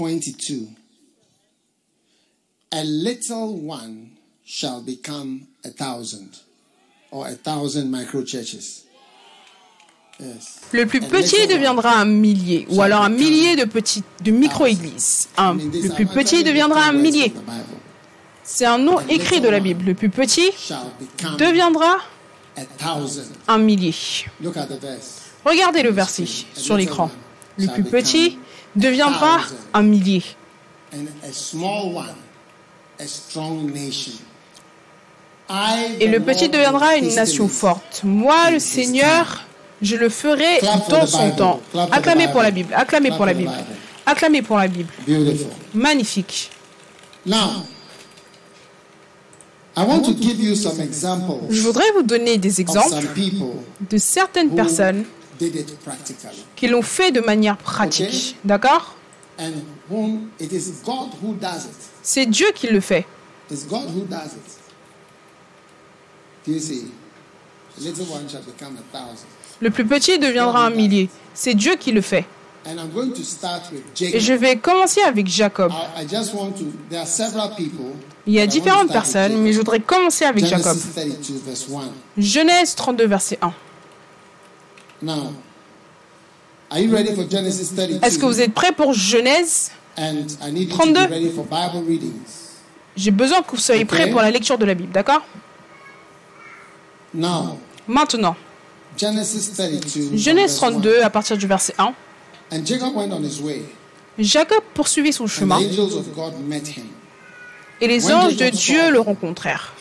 22. A little one shall become a thousand, or a thousand micro churches. Yes. Le plus petit deviendra un millier, ou alors un millier de petites, de micro-églises. Le plus petit deviendra un millier. C'est un nom écrit de la Bible. Le plus petit deviendra un millier. Regardez le verset sur l'écran. Le plus petit un millier. One, a strong nation. I, Et le petit deviendra une nation forte. Moi, le Seigneur, je le ferai dans son temps. Acclamez pour la Bible. Acclamez pour la Bible. Acclamez pour la Bible. Magnifique. Je voudrais vous donner des exemples de certaines personnes qui l'ont fait de manière pratique. D'accord? And whom it is God who does it. C'est Dieu qui le fait. Le plus petit deviendra un millier. C'est Dieu qui le fait. Et je vais commencer avec Jacob. Il y a différentes personnes, mais je voudrais commencer avec Jacob. Genesis 32, verse 1. Genèse 32, verset 1. Now, are you ready for Genesis 32? Est-ce que vous êtes prêts pour Genèse And I need you to 32? be ready for Bible readings. J'ai besoin que vous soyez prêts Ok. pour la lecture de la Bible, d'accord? Maintenant, Genesis 32. Genèse from verse 32, à partir du verset 1. 1. And Jacob went on his way, Jacob poursuivit son and the chemin, angels of God met him. et les anges de Dieu le rencontrèrent.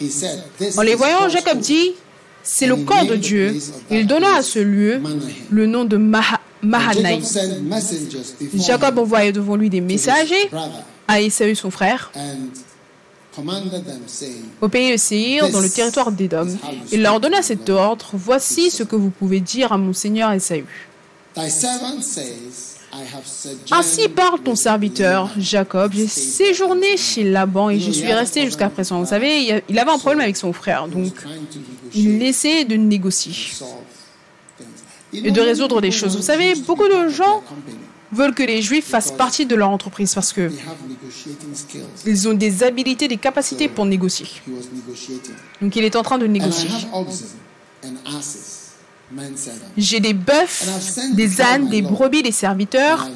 En les voyant, Jacob dit, c'est le camp de Dieu. Il donna à ce lieu le nom de Maha- And Mahanaïm. Jacob sent messengers before Jacob him envoya devant lui des messagers à Esaü son frère, au pays de Séhir, dans le territoire d'Édom. Il leur donna cet ordre, voici ce que vous pouvez dire à mon seigneur Esaü. Ainsi parle ton serviteur, Jacob. J'ai séjourné chez Laban et je suis resté jusqu'à présent. Vous savez, il avait un problème avec son frère, donc il essayait de négocier et de résoudre des choses. Vous savez, beaucoup be de gens veulent que les Juifs fassent partie de leur entreprise parce que ils ont des habilités, des capacités pour négocier. Donc il est en train de négocier. J'ai des bœufs, des ânes, des brebis, des serviteurs.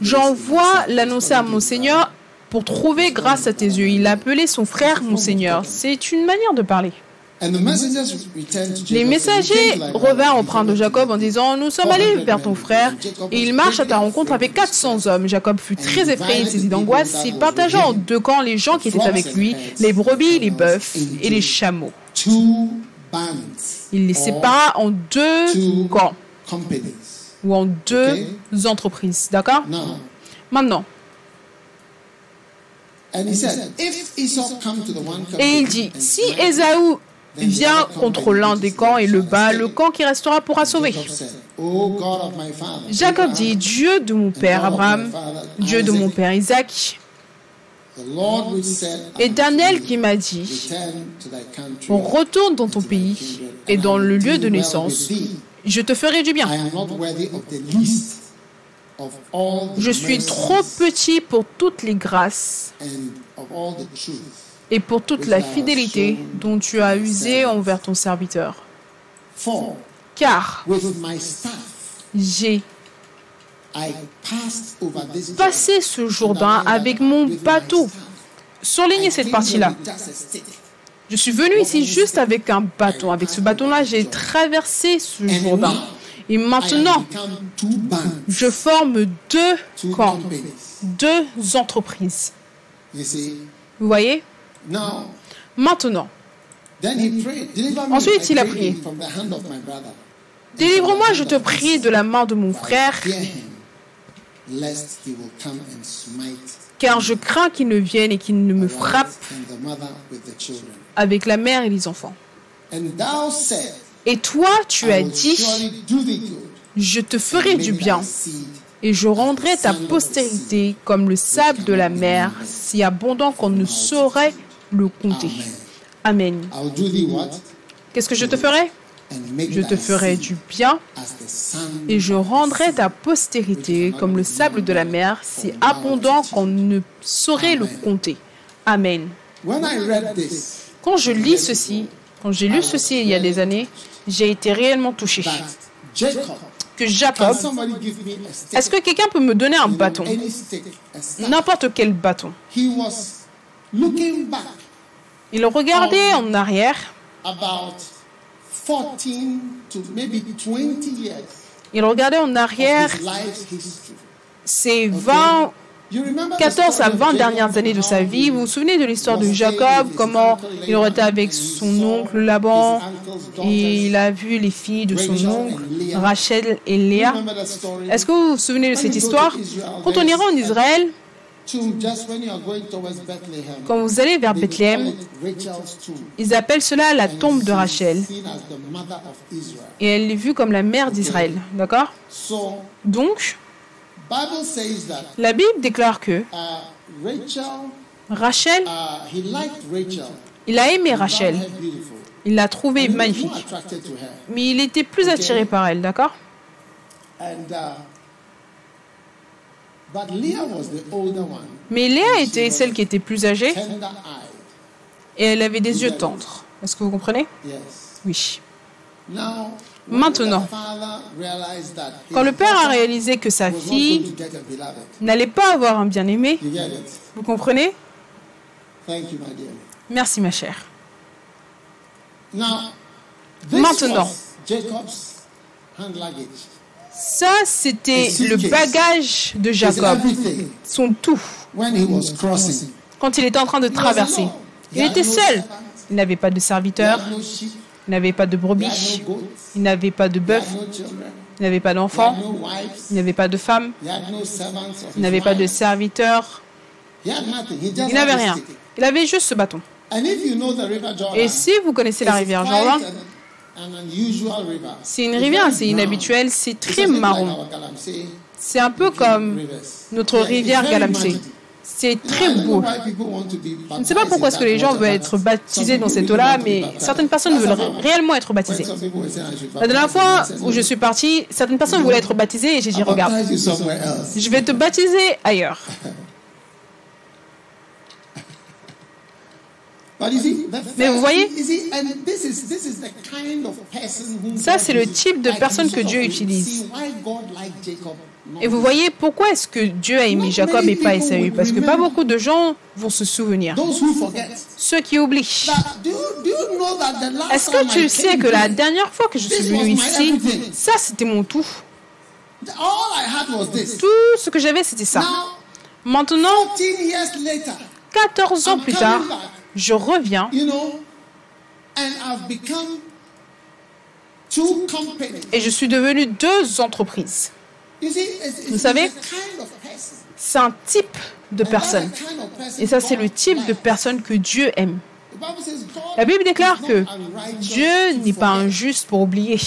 J'envoie l'annoncer à mon Seigneur pour trouver grâce à tes yeux. Il a appelé son frère mon Seigneur. C'est une manière de parler. Les messagers "We came to thy brother, revinrent auprès de Jacob en disant Nous sommes allés vers ton frère. Et il marche à ta rencontre avec 400 hommes. Jacob fut très effrayé, saisi d'angoisse. Il partagea en deux camps les gens qui étaient avec lui, les brebis, les bœufs et les chameaux. Il les sépara en deux camps ou en deux entreprises. D'accord? Maintenant. Et il dit Si Ésaü vient contre l'un des camps et le bat, le camp qui restera pourra sauver. Jacob said, O God of my father, Jacob dit Dieu de mon père Abraham, Dieu de mon père Isaac, Said, Éternel qui m'a dit Retourne dans ton pays et dans le lieu de naissance. Je te ferai du bien. Je suis trop petit pour toutes les grâces et pour toute la fidélité dont tu as usé envers ton serviteur. For Car j'ai I passed over this passé ce Jourdain avec mon bateau. Surlignez cette partie-là. Je suis venu ici juste avec un bâton. Avec ce bâton-là, j'ai traversé ce Jourdain. Et maintenant, je forme deux camps, deux entreprises. Vous voyez? Maintenant, Ensuite, il a prié. délivre-moi, je te prie, de la main de mon frère, car je crains qu'il ne vienne et qu'il ne me frappe avec la mère et les enfants. And thou said, Et toi, tu as dit, je te ferai du bien, et je rendrai ta postérité comme le sable de la mer, si abondant qu'on ne saurait le compter. Amen. Qu'est-ce que je te ferai? Je te ferai du bien et je rendrai ta postérité comme le sable de la mer, si abondant qu'on ne saurait le compter. Amen. Quand je lis ceci, quand j'ai lu ceci il y a des années, j'ai été réellement touché. Que Jacob, est-ce que quelqu'un peut me donner un bâton? N'importe quel bâton. Il regardait en arrière il regardait en arrière ses 20, 14 à 20 dernières années de sa vie. Vous vous souvenez de l'histoire de Jacob, comment il aurait été avec son oncle Laban? et il a vu les filles de son oncle, Rachel et Léa. Est-ce que vous vous souvenez de cette histoire? Quand on ira en Israël, quand vous allez vers Bethléem, ils appellent cela la tombe de Rachel. Et elle est vue comme la mère d'Israël. D'accord? Donc, la Bible déclare que uh, Rachel, uh, il a aimé Rachel. Il l'a trouvée magnifique. Mais il était plus attiré par elle, d'accord? Uh, mais Léa était celle qui était plus âgée. et elle avait des yeux tendres. Est-ce que vous comprenez? Oui. Maintenant, quand le père a réalisé que sa fille n'allait pas avoir un bien-aimé, vous comprenez? Merci ma chère. Maintenant, ça, c'était le bagage de Jacob, son tout, quand il était en train de traverser. Il était seul. Il n'avait pas de serviteur, il n'avait pas de brebis, il n'avait pas de bœuf, il n'avait pas d'enfants, il n'avait pas de femme, il n'avait pas de serviteur, il n'avait rien. Il avait juste ce bâton. Et si vous connaissez la rivière Jordan, c'est une rivière assez inhabituelle, c'est très marron. C'est un peu comme notre rivière Galamsey. C'est très beau. Je ne sais pas pourquoi est-ce que les gens veulent être baptisés dans cette eau-là, mais certaines personnes veulent réellement être baptisées. La dernière fois où je suis parti, certaines personnes voulaient être baptisées et j'ai dit, regarde, je vais te baptiser ailleurs. Mais vous voyez, ça c'est le type de personne que Dieu utilise. Et vous voyez pourquoi est-ce que Dieu a aimé Jacob et pas Esaü? Parce que pas beaucoup de gens vont se souvenir. Ceux qui oublient. Est-ce que tu sais que la dernière fois que je suis venu ici, ça c'était mon tout. Tout ce que j'avais c'était ça. Maintenant, 14 ans plus tard, je reviens et je suis devenu deux entreprises. Vous savez, c'est un type de personne. Et ça, c'est le type de personne que Dieu aime. La Bible déclare que Dieu n'est pas injuste pour oublier.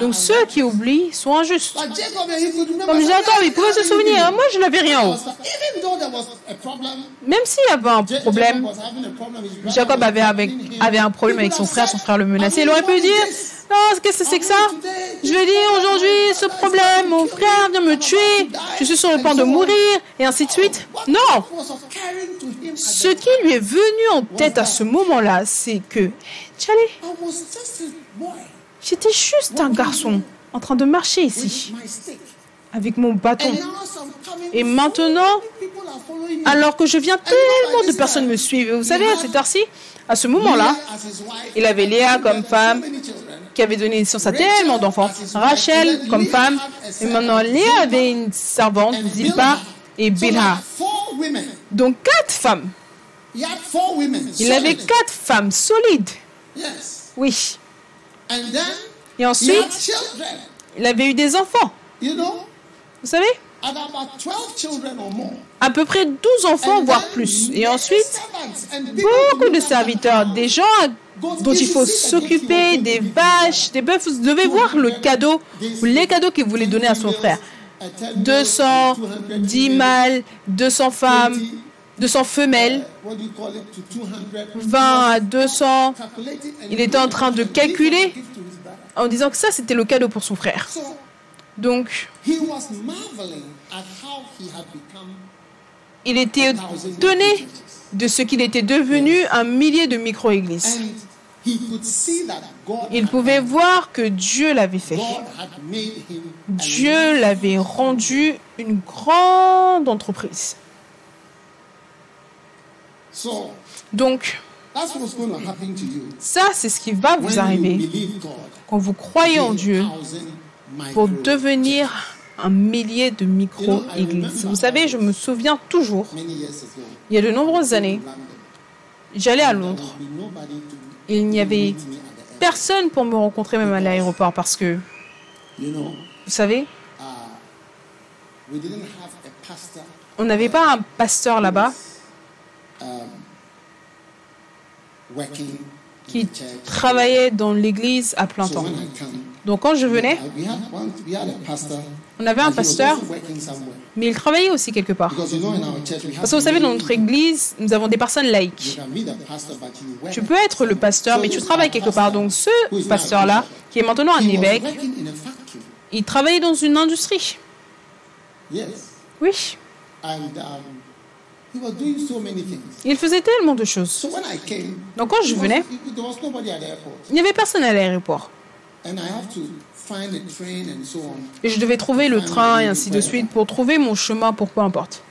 Donc ceux qui oublient sont injustes. Comme Jacob, il pouvait se souvenir. Moi, je n'avais rien haut. Même s'il y avait un problème, Jacob avait, avait un problème avec son frère, son frère le menaçait. Il aurait pu dire non, qu'est-ce que c'est que ça? Je vais dire aujourd'hui ce problème, mon frère vient me tuer, je suis sur le point de mourir, et ainsi de suite. Non Ce qui lui est venu en tête à ce moment-là, c'est que, j'étais juste un garçon en train de marcher ici, avec mon bâton. Et maintenant, alors que je viens, tellement de personnes me suivent. Vous savez, à cette heure-ci, à ce moment-là, il avait Léa comme femme, qui avait donné naissance à tellement d'enfants. Rachel comme femme. Et maintenant, Léa avait une servante, Zilpa et Bilha. Donc quatre femmes. Il avait quatre femmes solides. Oui. Et ensuite, il avait eu des enfants. Vous savez? À peu près 12 enfants, voire plus. Et ensuite, beaucoup de serviteurs, des gens dont il faut s'occuper, des vaches, des bœufs. Vous devez voir le cadeau, les cadeaux qu'il voulait donner à son frère. 200, 10 mâles, 200 femmes, 200 femelles, what do you call it, to 200. 20 à 200. Calculated and Il était en train de calculer en disant que ça, c'était le cadeau pour son frère. Donc, il était étonné de ce qu'il était devenu un millier de micro-églises. Il pouvait voir que Dieu l'avait fait. Dieu l'avait rendu une grande entreprise. Donc, ça, c'est ce qui va vous arriver quand vous croyez en Dieu pour devenir un millier de micro-églises. Vous savez, je me souviens toujours, il y a de nombreuses années, j'allais à Londres. Il n'y avait personne pour me rencontrer même à l'aéroport parce que, vous savez, on n'avait pas un pasteur là-bas qui travaillait dans l'église à plein temps. Donc quand je venais, on avait un pasteur, mais il travaillait aussi quelque part. Parce que vous savez, dans notre église, nous avons des personnes laïques. can be the pastor, but you work. Tu peux être le pasteur, mais tu travailles quelque part. Donc ce pasteur-là, qui est maintenant un évêque, il travaillait dans une industrie. Yes. Oui, And um, he was doing so many things. il faisait tellement de choses. So when I came, Donc quand je venais, there was nobody at the airport. il n'y avait personne à l'aéroport. Et je devais trouver le train et ainsi de suite pour trouver mon chemin pour peu importe.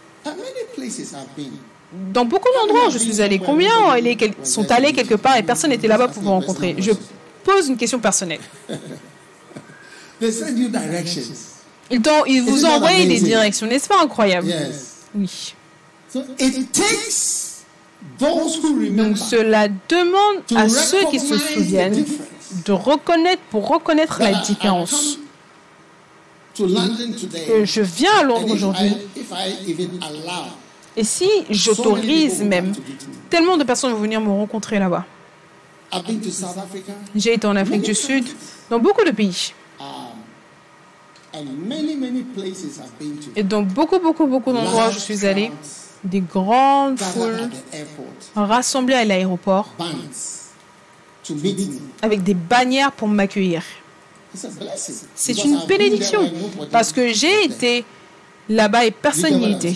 Dans beaucoup d'endroits je suis allée, combien allé quel- sont allés quelque part et personne n'était là-bas pour vous rencontrer? Je pose une question personnelle. Ils, ils vous ont envoyé des directions, n'est-ce pas? Incroyable. Oui. Donc cela demande à ceux qui se souviennent. De reconnaître, pour reconnaître la différence. Que je viens à Londres aujourd'hui, et si j'autorise même, tellement de personnes vont venir me rencontrer là-bas. J'ai été en Afrique du Sud, dans beaucoup de pays. um. Et dans beaucoup, beaucoup, beaucoup d'endroits où je suis allée, des grandes foules rassemblées à l'aéroport bands to meet me. Avec des bannières pour m'accueillir. C'est une bénédiction parce que j'ai été là-bas et personne n'y était.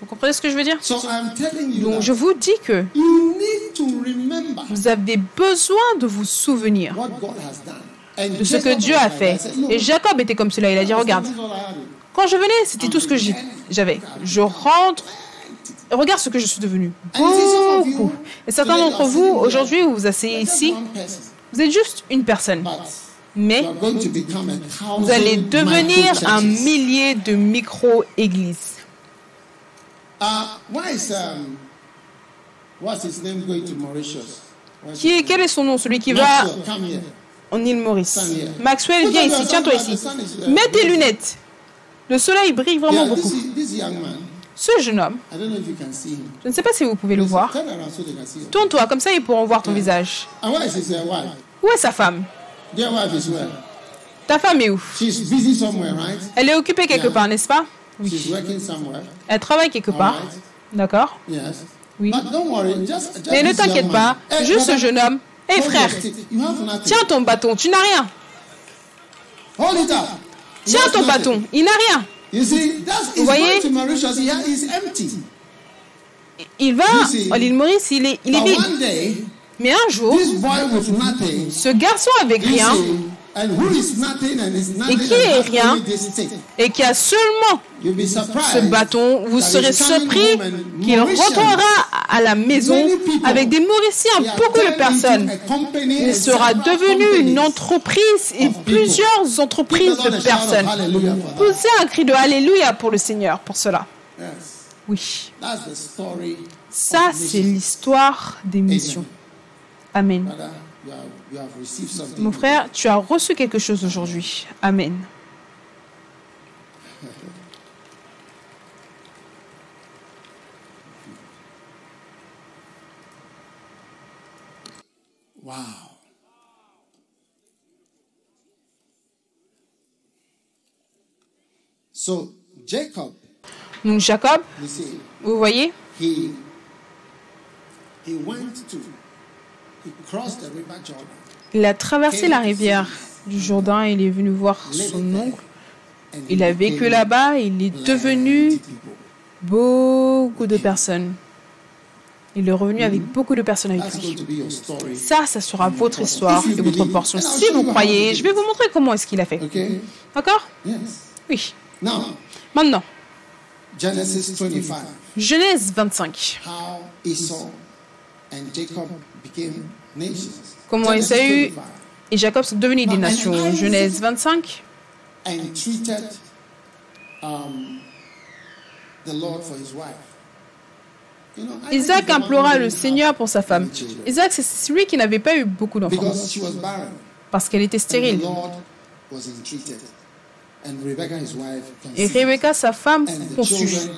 Vous comprenez ce que je veux dire? So I'm telling you Donc je vous dis que you need to remember vous avez besoin de vous souvenir de ce que Dieu a fait. I said, "Look, Et Jacob était comme cela. Il a dit, regarde, quand je venais, c'était tout ce que j'avais. Je rentre. Regarde ce que je suis devenu. Beaucoup. Et certains d'entre vous, aujourd'hui, vous vous asseyez ici, vous êtes juste une personne. Mais vous allez devenir un millier de micro-églises. Uh, is um, what's his name going to Mauritius? Where's Qui est, quel est son nom, celui qui va en île Maurice Maxwell, viens ici, tiens-toi ici. Mets tes lunettes. Le soleil brille vraiment beaucoup. Ce jeune homme, je ne sais pas si vous pouvez le voir. Tourne-toi, comme ça ils pourront voir ton visage. Où est sa femme? Ta femme est où? Elle est occupée quelque part, n'est-ce pas? Somewhere. Elle travaille quelque part. D'accord. Oui. Mais ne t'inquiète pas. Hey, juste ce jeune homme. Hé frère. You have nothing. tiens ton bâton, tu n'as rien. Tiens ton bâton, il n'a rien. You see, that's he's voyez? going to Mauritius. He is empty. Il va à l'île Maurice, il est, il est But vide. one day, Mais un jour, this boy with nothing, ce garçon avec rien see, and who is nothing and is nothing, qui est rien, et qui a seulement ce bâton, vous serez surpris qu'il rentrera à la maison avec des Mauriciens, beaucoup de personnes. Il sera devenu une entreprise et plusieurs entreprises de personnes. Poussez un cri de Alléluia pour le Seigneur, pour cela. Oui, ça c'est l'histoire des missions. Amen. Mon frère, tu as reçu quelque chose aujourd'hui. Amen. Wow. So Jacob, Donc Jacob, vous voyez, he he went to he crossed the river Jordan. Il a traversé la rivière du Jourdain il est venu voir son oncle. Il a vécu là-bas, il est devenu beaucoup de personnes. Il est revenu avec beaucoup de personnes avec lui. Ça, ça sera votre histoire et votre portion. Si vous croyez, je vais vous montrer comment est-ce qu'il a fait. D'accord? Oui. Maintenant, Genesis 25. Genèse 25. Comment 25. et Jacob sont devenus des nations. Genèse 25. And treated um, the Lord for his wife. You know, Isaac implora le Seigneur pour sa femme. Isaac, c'est celui qui n'avait pas eu beaucoup d'enfants parce qu'elle était stérile. Et. Rebecca, sa femme, conçut.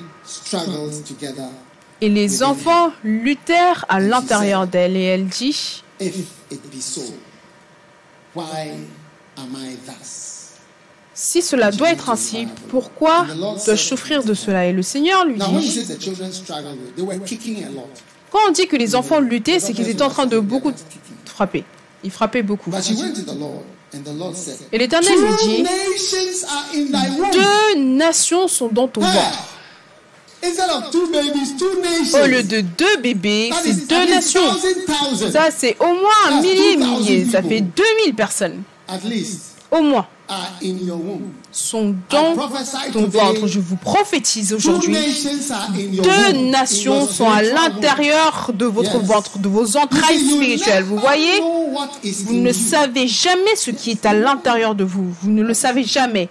Et les enfants luttèrent à l'intérieur d'elle. Et elle dit, If it be so, why am I thus? si cela doit être ainsi, pourquoi dois-je souffrir de cela? Et le Seigneur lui dit, quand on dit que les enfants luttaient, c'est qu'ils étaient en train de beaucoup frapper. Ils frappaient beaucoup. Et l'Éternel lui dit, deux nations sont dans ton ventre. Au lieu de deux bébés, c'est deux nations. Ça, c'est au moins un millier, 2000 millier. Ça fait 2000 personnes. Au moins. Sont dans ton ventre. Je vous prophétise aujourd'hui. Deux nations sont à l'intérieur de votre ventre, de vos entrailles spirituelles. Vous voyez? Vous ne savez jamais ce qui est à l'intérieur de vous. Vous ne le savez jamais.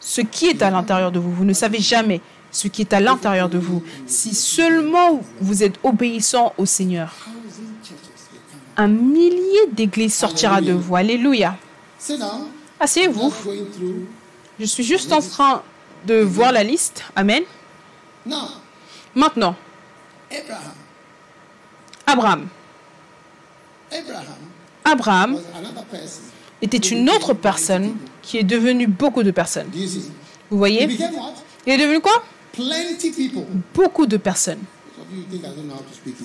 Ce qui est à l'intérieur de vous. Vous ne savez jamais ce qui est à l'intérieur de vous. Si seulement vous êtes obéissant au Seigneur, un millier d'églises sortira de vous. Alléluia. Asseyez-vous. Je suis juste en train de voir la liste. Amen. Maintenant, Abraham. Abraham. Était une autre personne qui est devenue beaucoup de personnes. Vous voyez? Il est devenu quoi? Beaucoup de personnes.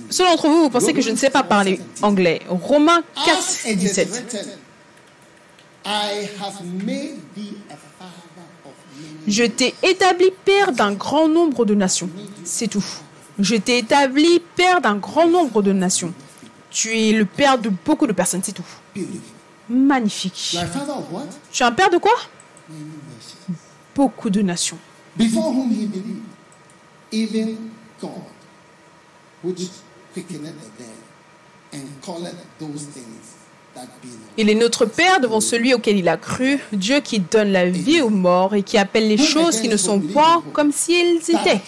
Ceux d'entre vous, vous pensez que je ne sais pas parler anglais. Romains 4, As it is 17. written, I have made thee a father of many. Je t'ai établi père d'un grand nombre de nations. C'est tout. Je t'ai établi père d'un grand nombre de nations. Tu es le père de beaucoup de personnes, c'est tout. Magnifique. Tu es un père de quoi? Beaucoup de nations. Before whom he believed, even God, which quickeneth the dead, and calleth those things that be not. Il est notre Père devant celui auquel il a cru, Dieu qui donne la vie aux morts et qui appelle les choses qui ne sont point comme si elles étaient.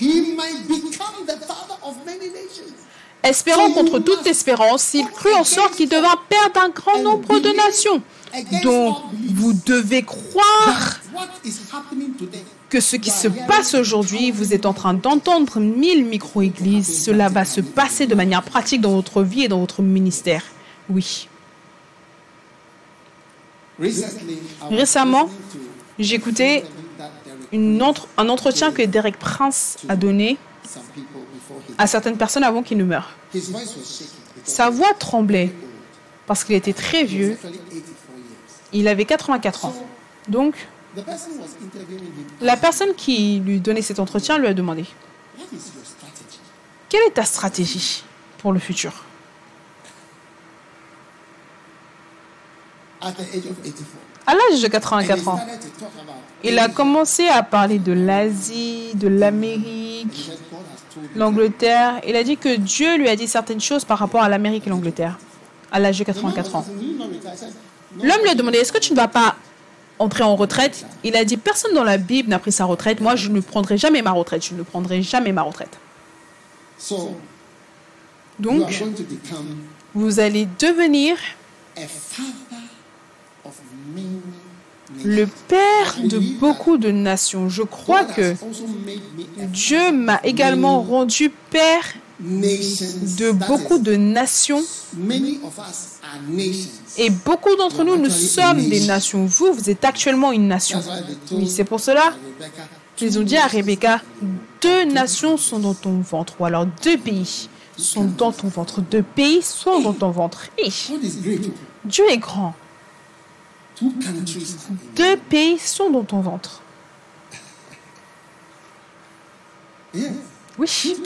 Espérant contre toute espérance, il crut en sorte qu'il devint Père d'un grand nombre de nations. Donc, vous devez croire que ce qui se passe aujourd'hui, vous êtes en train d'entendre mille micro-églises, cela va se passer de manière pratique dans votre vie et dans votre ministère. Oui. Récemment, j'écoutais un entretien que Derek Prince a donné à certaines personnes avant qu'il ne meure. Sa voix tremblait parce qu'il était très vieux. Actually 84 years. Il avait 84 ans. Donc, la personne qui lui donnait cet entretien lui a demandé? Quelle est ta stratégie pour le futur? At the age of 84. À l'âge de And he 84 ans, il a commencé à parler de l'Asie, de l'Amérique, l'Angleterre. Il a dit que Dieu lui a dit certaines choses par rapport à l'Amérique et l'Angleterre à l'âge de 84 ans. L'homme lui a demandé Est-ce que tu ne vas pas entrer en retraite? Il a dit Personne dans la Bible n'a pris sa retraite. Moi, je ne prendrai jamais ma retraite. Je ne prendrai jamais ma retraite. Donc, vous allez devenir le père de beaucoup de nations. Je crois que Dieu m'a également rendu père. De beaucoup de nations. Et beaucoup d'entre nous, nous sommes des nations. Vous, vous êtes actuellement une nation. Oui, c'est pour cela Rebecca Ils ont dit à Rebecca, deux nations sont dans ton ventre, ou alors deux pays sont dans ton ventre, deux pays sont dans ton ventre. Et. Dieu est grand, deux pays sont dans ton ventre. Oui.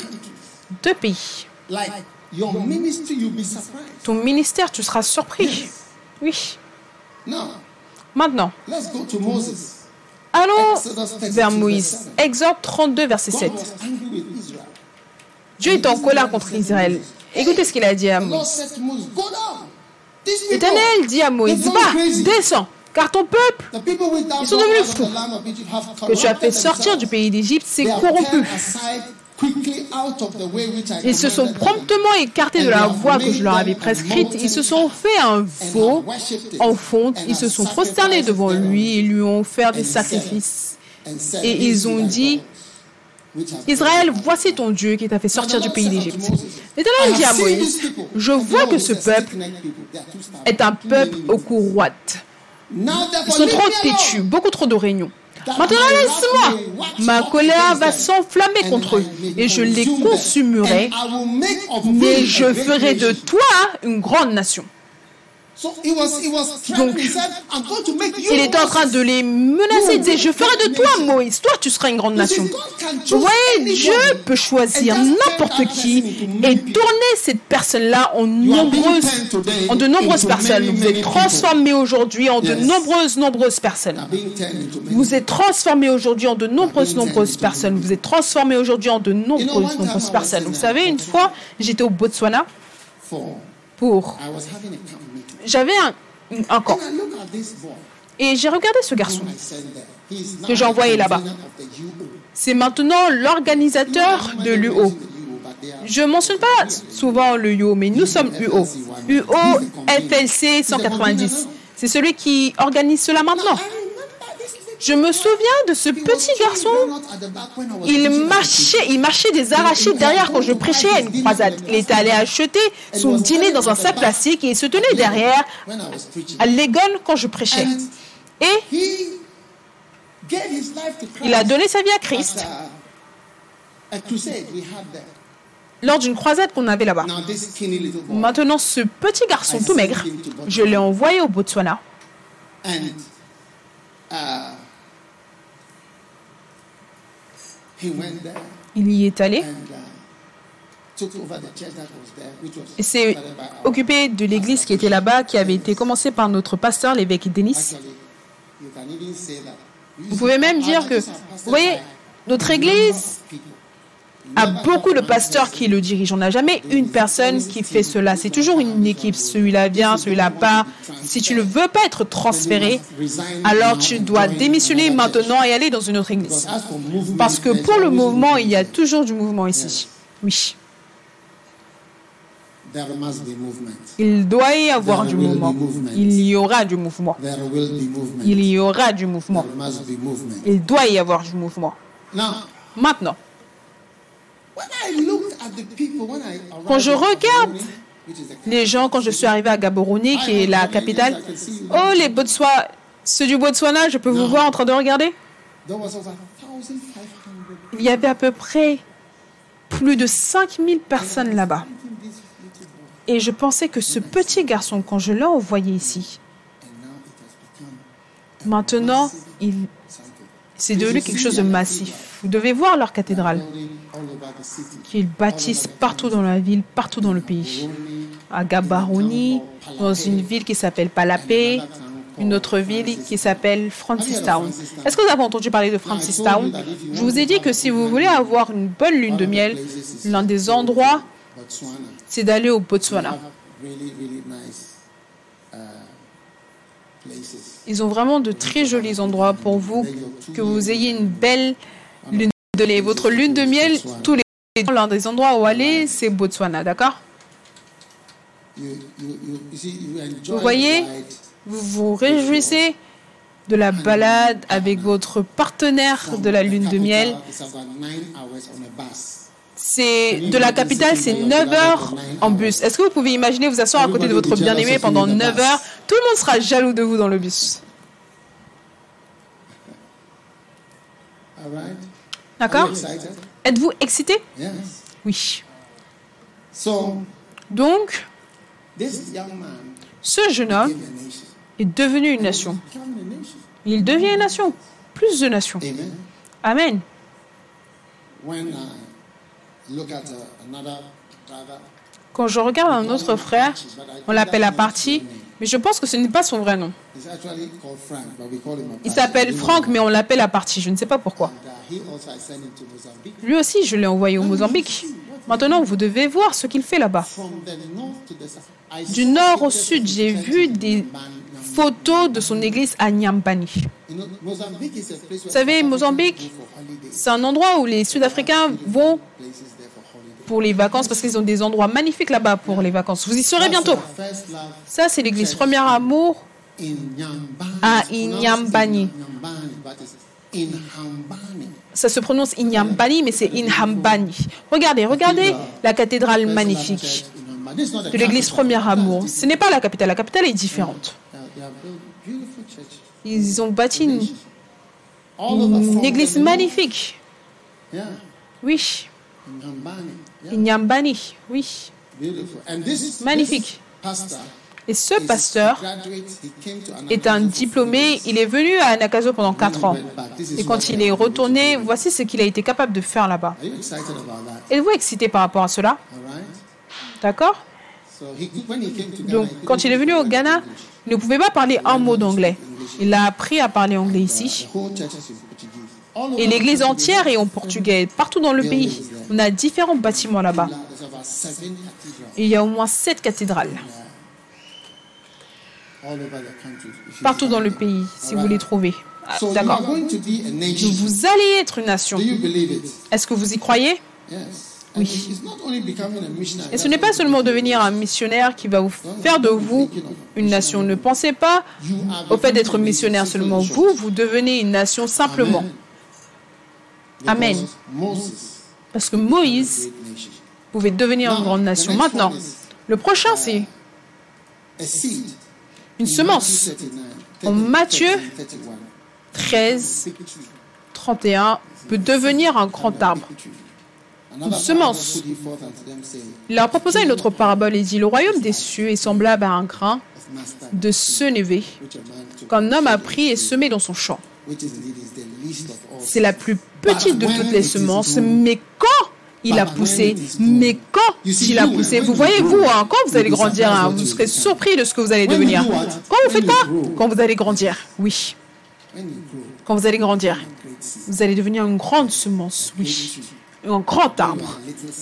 Deux pays. Like your ministry, you'll be surprised. Ton ministère, tu seras surpris. Oui. Maintenant, allons Exodus 32, vers Moïse. 7. Exode 32, verset God 7. was angry with Israel. Dieu est en colère contre Israël. Écoutez ce qu'il a dit à Moïse. L'Éternel dit à Moïse, va, descends, car ton peuple Ils sont devenus fous. que tu as fait sortir du pays d'Égypte have corrompu. Ils se sont promptement écartés de la voie que je leur avais prescrite. Ils se sont fait un veau en fonte. Ils se sont prosternés devant lui et lui ont offert des sacrifices. Et ils ont dit, Israël, voici ton Dieu qui t'a fait sortir du pays d'Égypte. L'Éternel dit à Moïse, je vois que ce peuple est un peuple au cou roite. Ils sont trop têtus, beaucoup trop de réunions. Maintenant, laisse-moi. Ma colère va s'enflammer contre eux et je les consumerai, mais je ferai de toi une grande nation. Donc, Il était en train de les menacer, il disait, je ferai de toi, Moïse, toi tu seras une grande nation. Vous voyez, Dieu peut choisir n'importe qui et tourner cette personne-là en nombreuses, en de nombreuses personnes. Vous êtes transformés aujourd'hui en de nombreuses, nombreuses personnes. Vous êtes transformés aujourd'hui en de nombreuses, nombreuses personnes. Vous êtes transformés aujourd'hui en de nombreuses, nombreuses personnes. Vous savez, une fois, j'étais au Botswana pour... J'avais un, un camp. Et j'ai regardé ce garçon que j'ai envoyé là-bas. C'est maintenant l'organisateur de l'UO. Je ne mentionne pas souvent le UO, mais nous sommes UO. UO FLC 190. C'est celui qui organise cela maintenant. Je me souviens de ce petit garçon. Il marchait, il marchait des arrachés derrière quand je prêchais à une croisade. Il était allé acheter son dîner dans un sac plastique et il se tenait derrière à Legon quand je prêchais. Et il a donné sa vie à Christ lors d'une croisade qu'on avait là-bas. Maintenant, ce petit garçon tout maigre, je l'ai envoyé au Botswana. Il y est allé. et s'est occupé de l'église qui était là-bas, qui avait été commencée par notre pasteur, l'évêque Denis. Vous pouvez même dire que, vous voyez, notre église a beaucoup de pasteurs qui le dirigent. On n'a jamais une personne qui fait cela. C'est toujours une équipe. Celui-là vient, celui-là part. Si tu ne veux pas être transféré, alors tu dois démissionner maintenant et aller dans une autre église. Parce que pour le mouvement, il y a toujours du mouvement ici. Oui. Il doit y avoir du mouvement. Il y aura du mouvement. Il y aura du mouvement. Il doit y avoir du mouvement. Maintenant, quand je regarde les gens, quand je suis arrivé à Gaborone, qui est la capitale, oh les Botswana, ceux du Botswana, je peux vous voir en train de regarder. Il y avait à peu près plus de 5000 personnes là-bas. Et je pensais que ce petit garçon, quand je l'ai envoyé ici, maintenant, il, c'est devenu quelque chose de massif. Vous devez voir leur cathédrale qu'ils bâtissent partout dans la ville, partout dans le pays. À Gabaroni, dans une ville qui s'appelle Palapé, une autre ville qui s'appelle Francistown. Est-ce que vous avez entendu parler de Francistown Je vous ai dit que si vous voulez avoir une bonne lune de miel, l'un des endroits, c'est d'aller au Botswana. Ils ont vraiment de très jolis endroits pour vous, que vous ayez une belle lune de miel. Votre lune de miel, tous les l'un des endroits où aller, c'est Botswana, d'accord? Vous voyez, vous vous réjouissez de la balade avec votre partenaire de la lune de miel. C'est de la capitale, c'est 9 heures en bus. Est-ce que vous pouvez imaginer vous asseoir à côté de votre bien-aimé pendant 9 heures? Tout le monde sera jaloux de vous dans le bus. D'accord? Êtes-vous excité Yes. Oui. So Donc, this young man ce jeune homme est devenu une nation. Il devient une nation. Plus de nations. Amen. Uh, Quand je regarde un autre frère, on l'appelle à partie, mais je pense que ce n'est pas son vrai nom. Frank, Il s'appelle Franck, mais on l'appelle à partie. Je ne sais pas pourquoi. Uh. Lui aussi, je l'ai envoyé au Mozambique. Maintenant, vous devez voir ce qu'il fait là-bas. Du nord au sud, j'ai vu des photos de son église à Nyambani. Vous savez, Mozambique. C'est un endroit où les Sud-Africains vont Places there for holidays. Pour les vacances parce qu'ils ont des endroits magnifiques là-bas pour les vacances. Vous y serez bientôt. Ça, c'est l'église Premier Amour. in Nyambani. Ah. Ça se prononce Inyambani, mais c'est Inhambani. Regardez, regardez la cathédrale magnifique de l'église. Premier Amour. Ce n'est pas la capitale. La capitale est différente. Ils ont bâti une, une église magnifique. Oui, Inyambani. Oui, beautiful. And this Magnifique. Et ce pasteur graduate. He came to est un Anakazo diplômé. Il est venu à Nakazo pendant quatre ans. Et quand il est retourné, voici ce qu'il a été capable de faire là-bas. Are you excited about that? Êtes-vous excité par rapport à cela? D'accord? Donc, quand il est venu au Ghana, il ne pouvait pas parler un mot d'anglais. Il a appris à parler anglais ici. Et l'église entière est en portugais, partout dans le pays. On a différents bâtiments là-bas. Il y a au moins sept cathédrales, partout dans le pays, si vous les trouvez. D'accord. Vous allez être une nation. Est-ce que vous y croyez? Missionary. Et ce n'est pas seulement devenir un missionnaire qui va vous faire de vous une nation. Ne pensez pas au fait d'être missionnaire seulement. Vous, vous devenez une nation simplement. Amen. Parce que Moïse pouvait devenir une grande nation. Maintenant, le prochain, c'est seed. une semence. 39, En Matthieu 30, 31. 13, Big tree. 31 peut devenir un grand arbre. Another semence. Il leur proposa une autre parabole et dit Le royaume des cieux est semblable à un grain de senevé qu'un homme a pris et semé dans son champ. C'est la plus petite de toutes les semences, mais quand il a poussé, mais quand il a poussé, vous voyez, vous, hein, quand vous allez grandir, hein, vous serez surpris de ce que vous allez devenir. Quand vous faites quoi? Quand vous allez grandir, oui. Quand vous allez grandir, vous allez devenir une grande semence, oui. Un grand arbre.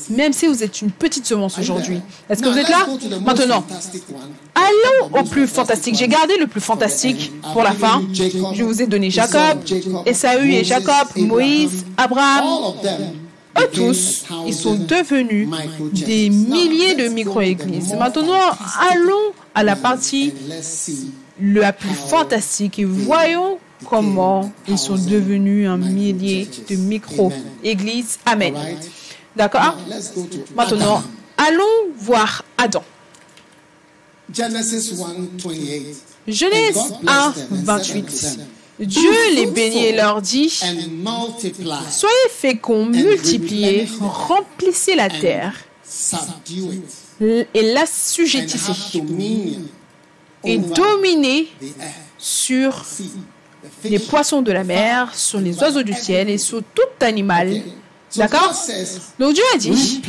Même si vous êtes une petite semence aujourd'hui. Est-ce que vous êtes là Maintenant, allons au plus fantastique. J'ai gardé le plus fantastique pour la fin. Je vous ai donné Jacob, Esaü et Jacob, Moïse, Abraham. Eux tous, ils sont devenus des milliers de micro-églises. Maintenant, allons à la partie la plus fantastique et voyons comment ils sont devenus un millier de micro-églises. Amen. D'accord to Maintenant, allons voir Adam. Genesis 1 28. Genèse 1, 28. Dieu les bénit et leur dit Soyez féconds, multipliez, remplissez la terre et and l'assujettissez et dominez sur les poissons de la mer, sur les oiseaux du ciel et sur tout animal. D'accord Donc Dieu a dit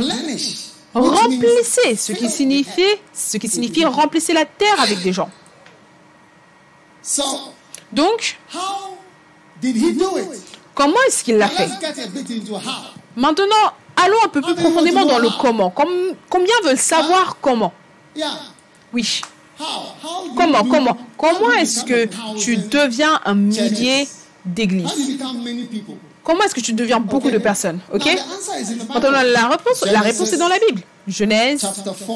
remplissez, ce qui signifie, ce qui signifie remplissez la terre avec des gens. So, Donc, how did he do it? comment est-ce qu'il l'a fait? Maintenant, allons un peu plus profondément dans le comment. Comme- combien veulent savoir comment? Oui. Comment, comment Comment est-ce que tu deviens un millier d'églises? Comment est-ce que tu deviens beaucoup de personnes Ok? Maintenant, la réponse, la réponse est dans la Bible. Genèse, Chapter 4,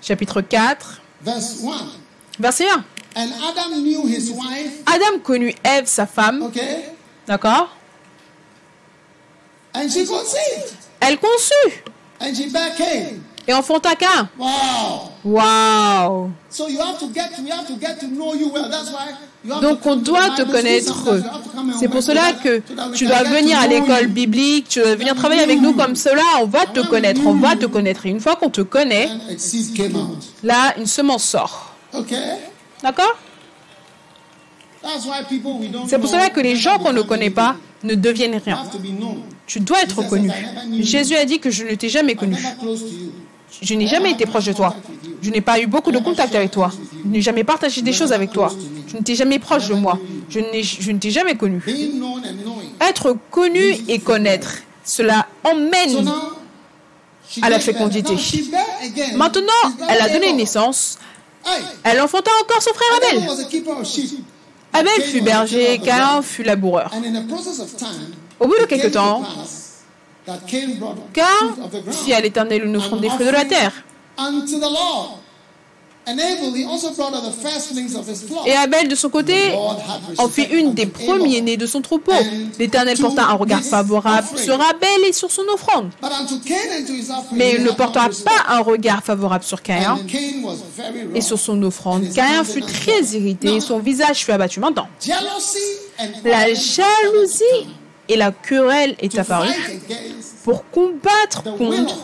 chapitre 4, verse 1. verset 1. And Adam connut Ève, sa femme, d'accord? Elle conçut et enfanta qu'un. Wow. Waouh So you have to get we have to get to know you well. That's why you have Donc on doit te connaître. C'est pour cela que tu dois venir à l'école biblique, tu dois venir travailler avec nous comme cela, on va te connaître, on va te connaître. Et une fois qu'on te connaît, là, une semence sort. D'accord? C'est pour cela que les gens qu'on ne connaît pas ne deviennent rien. Tu dois être connu. Jésus a dit que je ne t'ai jamais connu. Je n'ai jamais été proche de toi. Je n'ai pas eu beaucoup de contact avec toi. Je n'ai jamais partagé des choses avec toi. Je ne t'ai jamais proche de moi. Je, ne t'ai jamais connu. Être connu et connaître, cela emmène à la fécondité. Maintenant, elle a donné naissance. Elle enfanta encore son frère Abel Abel. fut berger, Cain fut laboureur. Au bout de quelque temps, ground fit à l'Éternel offrande and des fruits de la terre. Et Abel, de son côté, en fit une des premiers-nés de son troupeau. L'Éternel porta un regard favorable sur Abel et sur son offrande. Mais il ne porta pas un regard favorable sur Caïn et sur son offrande. Caïn fut très irrité et son visage fut abattu. Maintenant, la jalousie et la querelle est apparue pour combattre contre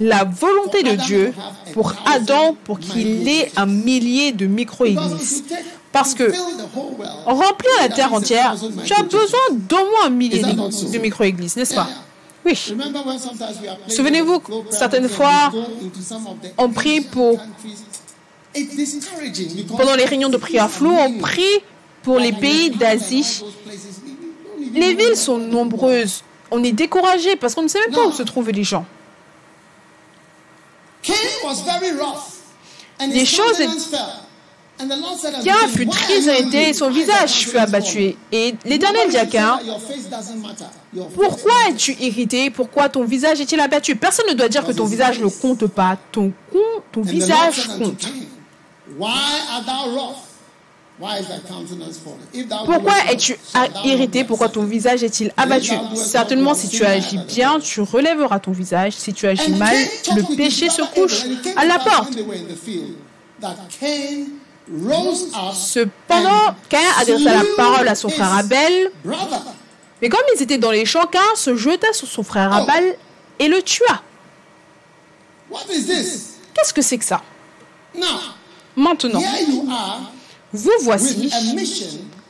la volonté de Dieu pour Adam pour qu'il ait un millier de micro-églises. Parce que remplir la terre entière, tu as besoin d'au moins un millier de micro-églises, n'est-ce pas? Oui. Souvenez-vous, certaines fois, on prie pour- Pendant les réunions de prière floue, on prie pour les pays d'Asie. Les villes sont nombreuses. On est découragé parce qu'on ne sait même pas où se trouvent les gens. Les choses Cain fut très irrité et son visage fut abattu. Et l'Éternel dit à Cain, pourquoi es-tu irrité? Pourquoi ton visage est-il abattu? Personne ne doit dire que ton visage ne compte pas. Ton, con- ton visage compte. Pourquoi es-tu irrité? Pourquoi ton visage est-il abattu? Certainement, si tu agis bien, tu relèveras ton visage. Si tu agis mal, le péché se couche à la porte. Cependant, Cain adressa la parole à son frère Abel, mais comme ils étaient dans les champs, Cain se jeta sur son frère Abel et le tua. Qu'est-ce que c'est que ça? Maintenant, vous voici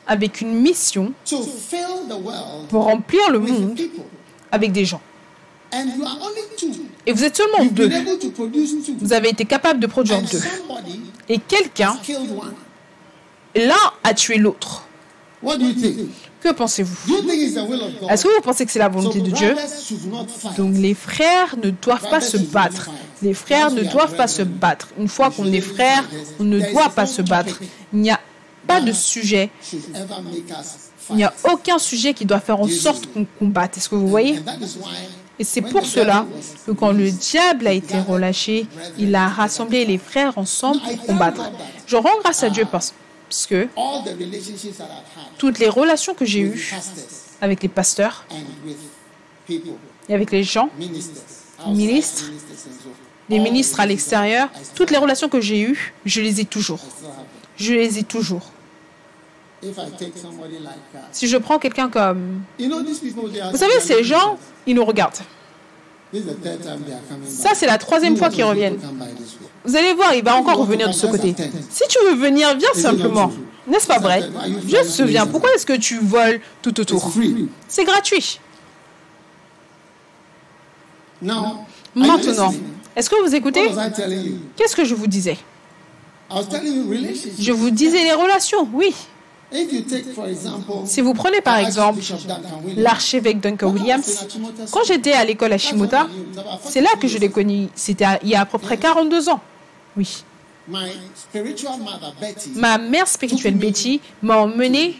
avec une mission pour remplir le monde avec des gens. Et vous êtes seulement deux. Vous avez été capable de produire deux. Et quelqu'un, l'un a tué l'autre. Que pensez-vous? Est-ce que vous pensez que c'est la volonté de Dieu? Donc les frères ne doivent pas se battre. Les frères ne doivent pas se battre. Une fois qu'on est frères, on ne doit pas se battre. Il n'y a pas de sujet, il n'y a aucun sujet qui doit faire en sorte qu'on combatte. Est-ce que vous voyez? Et c'est pour cela que quand le diable a été relâché, il a rassemblé les frères ensemble pour combattre. Je rends grâce à Dieu parce parce que toutes les relations que j'ai eues avec les pasteurs et avec les gens, Ministres, les ministres à l'extérieur, toutes les relations que j'ai eues, je les ai toujours. Je les ai toujours. Si je prends quelqu'un comme... Vous savez, ces gens, ils nous regardent. Ça, c'est la troisième fois qu'ils reviennent. Vous allez voir, il va encore revenir de ce côté. Si tu veux venir, viens simplement. N'est-ce pas vrai Juste viens. Pourquoi est-ce que tu voles tout autour? C'est gratuit. Maintenant, est-ce que vous écoutez? Qu'est-ce que je vous disais? I was telling you relationships. Je vous disais les relations, oui. Si vous prenez par exemple Archbishop Duncan Williams, l'archevêque Duncan Williams, quand j'étais à l'école à Shimota, c'est là que je l'ai connu. C'était il y a à peu près 42 ans. Oui. Ma mère spirituelle Betty m'a emmené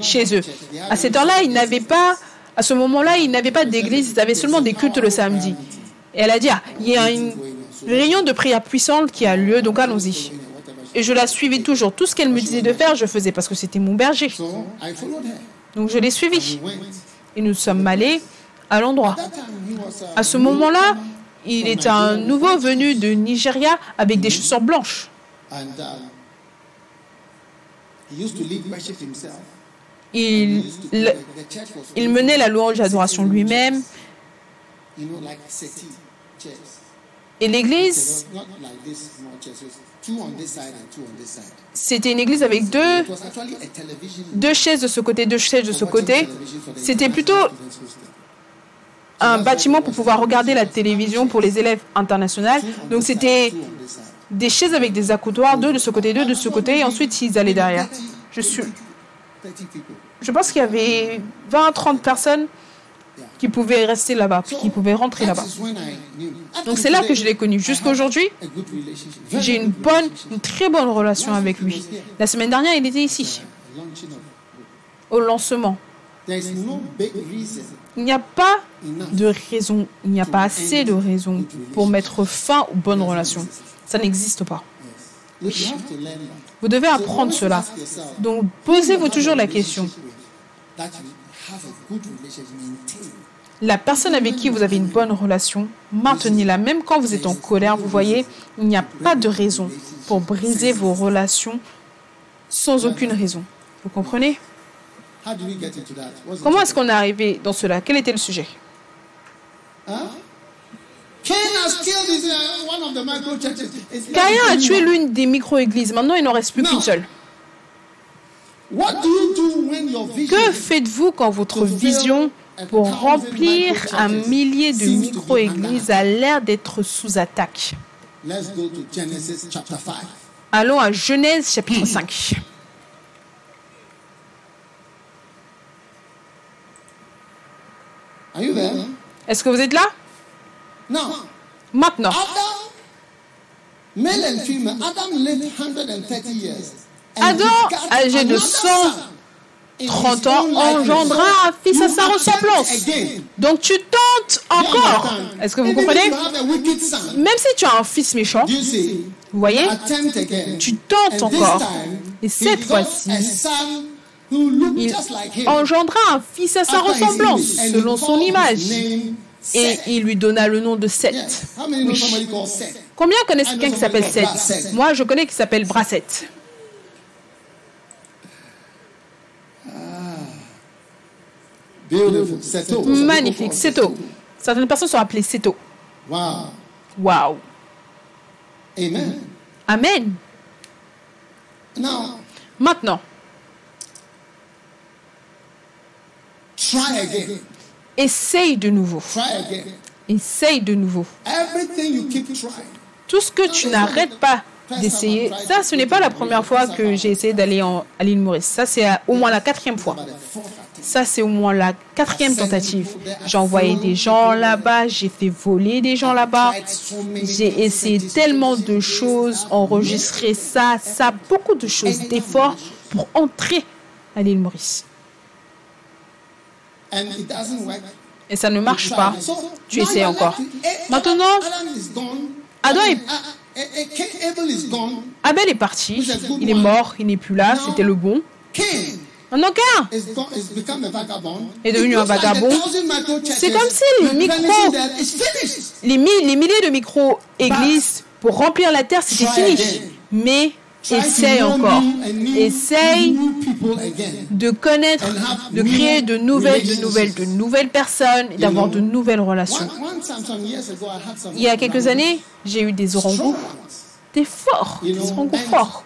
chez eux. À cette heure-là, ils n'avaient pas, à ce moment-là, ils n'avaient pas d'église, ils avaient seulement des cultes le samedi. Et elle a dit, ah, il y a une réunion de prière puissante qui a lieu, donc allons-y. Et je la suivais toujours. Tout ce qu'elle me disait de faire, je faisais parce que c'était mon berger. Donc je l'ai suivi. We went. Et nous sommes allés à l'endroit. À ce moment-là, il est un nouveau venu de Nigeria avec des chaussures blanches. Il, il menait la louange et l'adoration lui-même. Et l'église, was not like this small chairs. It was two on this side and two on this side. c'était une église avec deux, It was actually a television. deux chaises de ce côté, deux chaises de ce côté. C'était plutôt un bâtiment pour pouvoir regarder la télévision pour les élèves internationaux. Donc c'était des chaises avec des accoudoirs, deux de ce côté, deux de ce côté, et ensuite ils allaient derrière. Je suis, 30 people. je pense qu'il y avait 20, 30 personnes qui pouvaient rester là-bas, qui pouvaient rentrer là-bas. Donc c'est là que je l'ai connu. Jusqu'à aujourd'hui, A good relationship. Very j'ai une bonne, une très bonne relation avec lui. La semaine dernière, il était ici, of. au lancement. Il n'y a pas de raison, il n'y a pas assez de raison pour mettre fin aux bonnes relations. Ça n'existe pas. Vous devez apprendre cela. Donc, posez-vous toujours la question. La personne avec qui vous avez une bonne relation, maintenez-la. Même quand vous êtes en colère, vous voyez, il n'y a pas de raison pour briser vos relations sans aucune raison. Vous comprenez? Comment est-ce qu'on est arrivé dans cela? Quel était le sujet? Killed his, uh, Caïn a tué l'une des micro-églises. Maintenant, il n'en reste plus qu'une seule. Que faites-vous quand votre vision pour remplir un millier de micro-églises a l'air d'être sous attaque Let's go to Genesis chapter 5. Allons à Genèse chapitre 5. Are you there? Est-ce que vous êtes là? Maintenant, Adam, male and female, Adam lived 130 years. And Adam, he got âgé de another 100, son in 30 his ans, engendra un fils à sa ressemblance. Donc tu tentes encore. Est-ce que vous comprenez? Même si tu as un fils méchant, vous voyez, tu tentes encore. Et cette fois-ci, il engendra un fils à sa ressemblance, selon son image. Et il lui donna le nom de Seth. Combien connaissent quelqu'un qui s'appelle Seth? Moi, je connais qui s'appelle Brassette. Beautiful. Seto. Magnifique, Seto. Certaines personnes sont appelées Seto. Wow. Waouh. Amen. Amen. Now, Maintenant, try again. essaye de nouveau. Try again. Essaye de nouveau. Everything you keep trying. Tout ce que tu n'arrêtes pas d'essayer, ça, ce n'est pas la première fois que j'ai essayé d'aller à l'île Maurice. Ça, c'est au moins la quatrième fois. Ça, c'est au moins la quatrième tentative. J'ai envoyé des gens là-bas, j'ai fait voler des gens là-bas. J'ai essayé tellement de choses, enregistrer ça, ça, beaucoup de choses, d'efforts pour entrer à l'île Maurice. Et ça ne marche pas. Tu essaies encore. with- Eh, Maintenant, Adam est- uh, uh, eh, eh. Abel est parti, il est mort, il n'est plus là, c'était le bon. Cain Maintenant, Cain is gone, is become a vagabond. Est devenu un vagabond. C'est comme si is finished. les, mi- les milliers de micro-églises pour remplir la terre, c'était fini. Mais essaye encore. Essaye de connaître, de créer de nouvelles, de nouvelles, de nouvelles personnes d'avoir de nouvelles relations. Il y a quelques années, j'ai eu des orangous, des forts, des orangous forts.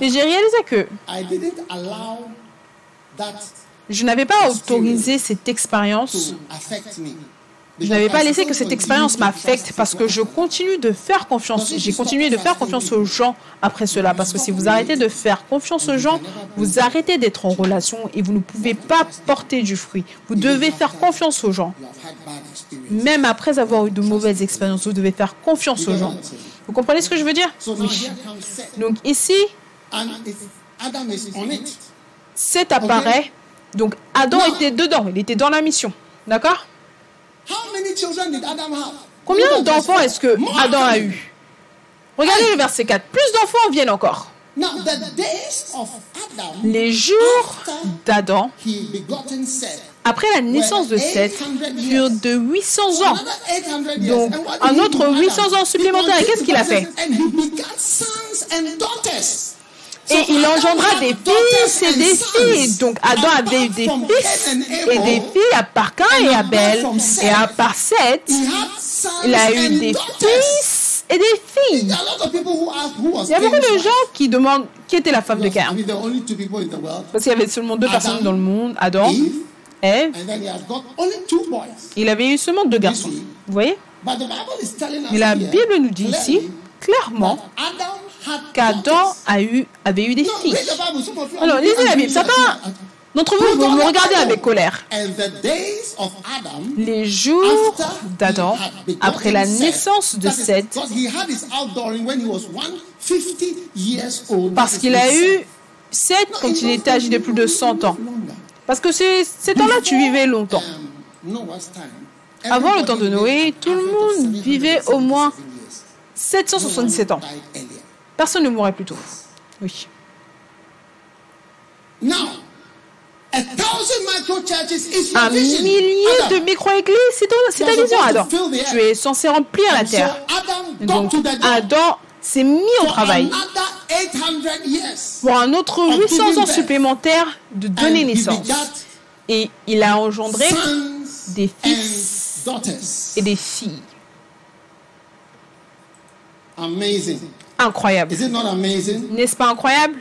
Et j'ai réalisé que je n'avais pas autorisé cette expérience. Je n'avais pas laissé que cette expérience m'affecte parce que je continue de faire confiance. J'ai continué de faire confiance aux gens après cela parce que si vous arrêtez de faire confiance aux gens, vous arrêtez d'être en relation et vous ne pouvez pas porter du fruit. Vous devez faire confiance aux gens. Même après avoir eu de mauvaises expériences, vous devez faire confiance aux gens. Vous comprenez ce que je veux dire? Oui. Donc ici, c'est apparaît. Donc Adam était dedans, il était dans la mission. D'accord? Combien d'enfants est-ce que Adam a eu? Regardez le verset 4. Plus d'enfants viennent encore. Now, the days of Adam, Les jours d'Adam, après la naissance de Seth, furent de 800 ans. Another 800 years. Donc, un autre do, 800 Adam? ans Et qu'est-ce qu'il a fait? Et il engendra des fils et and des filles. Donc Adam avait eu des fils et des filles à part Cain et Abel. Et à part Seth, il a eu des fils et des filles. Il y a beaucoup de gens qui demandent qui était la femme de Cain. Parce qu'il y avait seulement deux personnes dans le monde, Adam, boys. Il avait eu seulement deux garçons. Vous voyez? But the Bible is telling us Mais la Bible nous dit ici clairement qu'Adam daughters. a eu, avait eu des filles. Alors, lisez la Bible. like, d'entre vous, vous me regardez avec colère. And the days of Adam Les jours d'Adam, après la naissance de Seth, because he had his outdooring when he was 150 years old. parce qu'il a eu Seth- quand il était âgé de plus de live 100 ans. Parce que c'est ces temps-là, tu vivais longtemps. Um, Avant le temps de Noé, tout le monde vivait au moins 777 years. 777 ans. Personne ne mourrait plus tôt. Oui. Now, a thousand microchurches is your Un vision. millier Adam. de micro-églises, c'est ta vision, Adam. Tu es censé remplir la And so terre. Adam Et got donc, to the job Adam s'est mis au for travail another 800 years. pour un autre 800 ans supplémentaires de donner And he naissance. Et il a engendré des fils and daughters. et des filles. Incroyable. Is it not amazing? N'est-ce pas incroyable?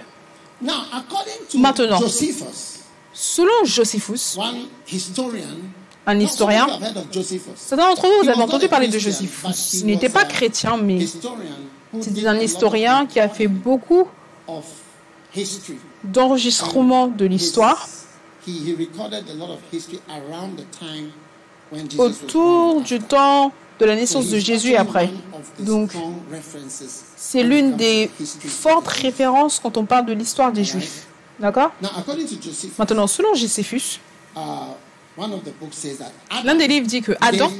Now, according to Maintenant. Josephus, Selon Josephus, one historian, un historien, certains d'entre vous, vous avez entendu parler de Josephus. Il n'était pas chrétien, mais c'était un historien qui a fait beaucoup d'enregistrements de l'histoire He, he recorded a lot of history around the time when Jesus was autour du temps de la naissance de Jésus et après. Donc, c'est l'une des fortes références quand on parle de l'histoire des Juifs. D'accord? Maintenant, selon Josephus, uh, l'un des livres dit que Adam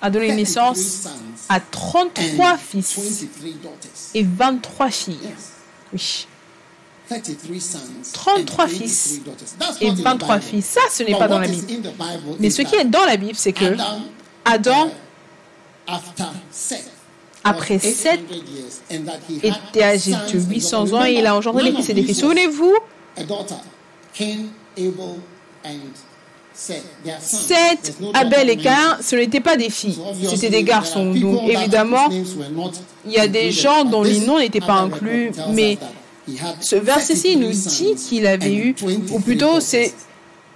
a donné 33 naissance à 33 and fils 23 daughters. et 23 filles. Oui. 33 sons 33 and fils 23 daughters. That's Et not in the 23 Bible. filles. Ça, ce n'est pas dans la Bible. Mais is ce qui est dans la Bible, c'est que Adam, Après was 7, 800 years, and that he had était âgé de and 800 daughters. ans et il a engendré one fils et these filles. Souvenez-vous, Cain, Abel, et Cain, ce n'étaient pas des filles, c'était des garçons. Donc évidemment, il y a des gens dont les noms n'étaient pas inclus, mais ce verset-ci nous 33 dit qu'il avait eu, 23 ou plutôt, c'est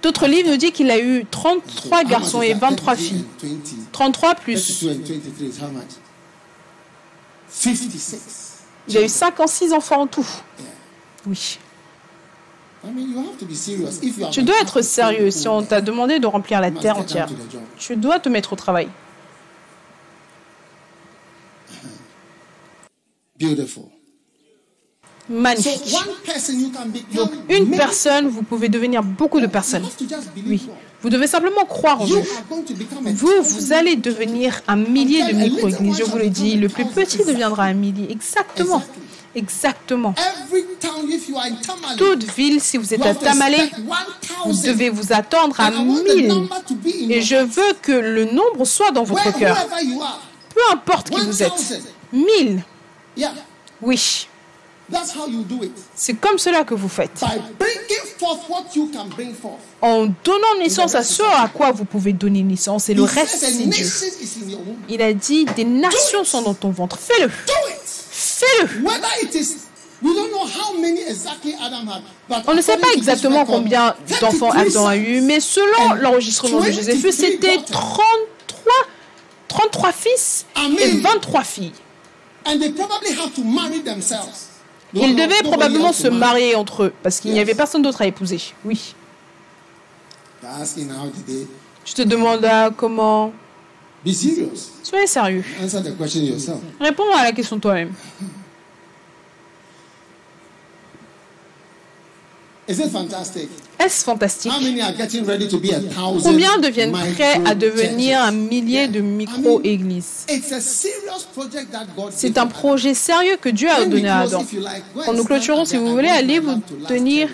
d'autres livres nous disent qu'il a eu So 33 how garçons et that? 23 33 filles. and 20. 33 plus. 32 and 23 is how much? 56. Il a eu 56 enfants en tout. Oui. I mean, you have to be serious. If you have Tu dois être to sérieux. Si on t'a demandé de remplir la terre get entière, tu dois te mettre au travail. Beautiful. Magnifique. Donc, une personne, vous pouvez devenir beaucoup de personnes. Oui. Vous devez simplement croire en Vous, thousand vous allez devenir un millier de micro-églises. Je vous le dis, le plus petit deviendra un millier. Exactement. Exactement. Toute ville, si vous êtes à Tamale, vous 1,000. devez vous attendre à And I want the 1000. number to be in Et je veux que le nombre soit dans votre cœur. Peu importe qui vous êtes. 1000. Yeah, Oui. C'est comme cela que vous faites. By bringing forth what you can bring forth. En donnant naissance à ce à quoi vous pouvez donner naissance. Et le reste, c'est Dieu. Il a dit, des nations sont dans ton ventre. Fais-le. Fais-le. Whether it is, we don't know how many exactly Adam had. But On ne sait pas exactement combien d'enfants 33 Adam a eu, mais selon and l'enregistrement de 23 Joséphus, c'était daughters. 33, 33 fils et Amen. 23 filles. And they probably have to marry themselves. Ils devaient probablement se marier entre eux, parce qu'il n'y Yes. avait personne d'autre à épouser. Oui. They Je te demande ah, comment... be serious? Soyez sérieux. Answer the question yourself. Réponds à la question toi-même. Is it fantastic? Est-ce fantastique How many are getting ready to be a thousand? Combien deviennent prêts à devenir un millier de micro-églises? It's a serious project that God C'est un projet sérieux que Dieu a donné à Adam. Quand and nous clôturons, si vous voulez, allez vous tenir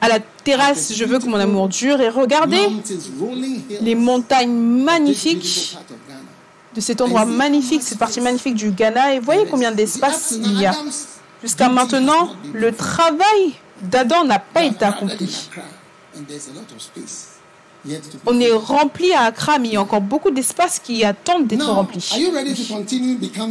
à la terrasse. Je veux que mon amour dure et regardez les montagnes magnifiques de cet endroit magnifique, cette partie magnifique du Ghana. Et voyez combien d'espace il y a. Jusqu'à maintenant, le travail d'Adam n'a pas été accompli. On est rempli à Accra, mais il y a encore beaucoup d'espaces qui attendent d'être remplis.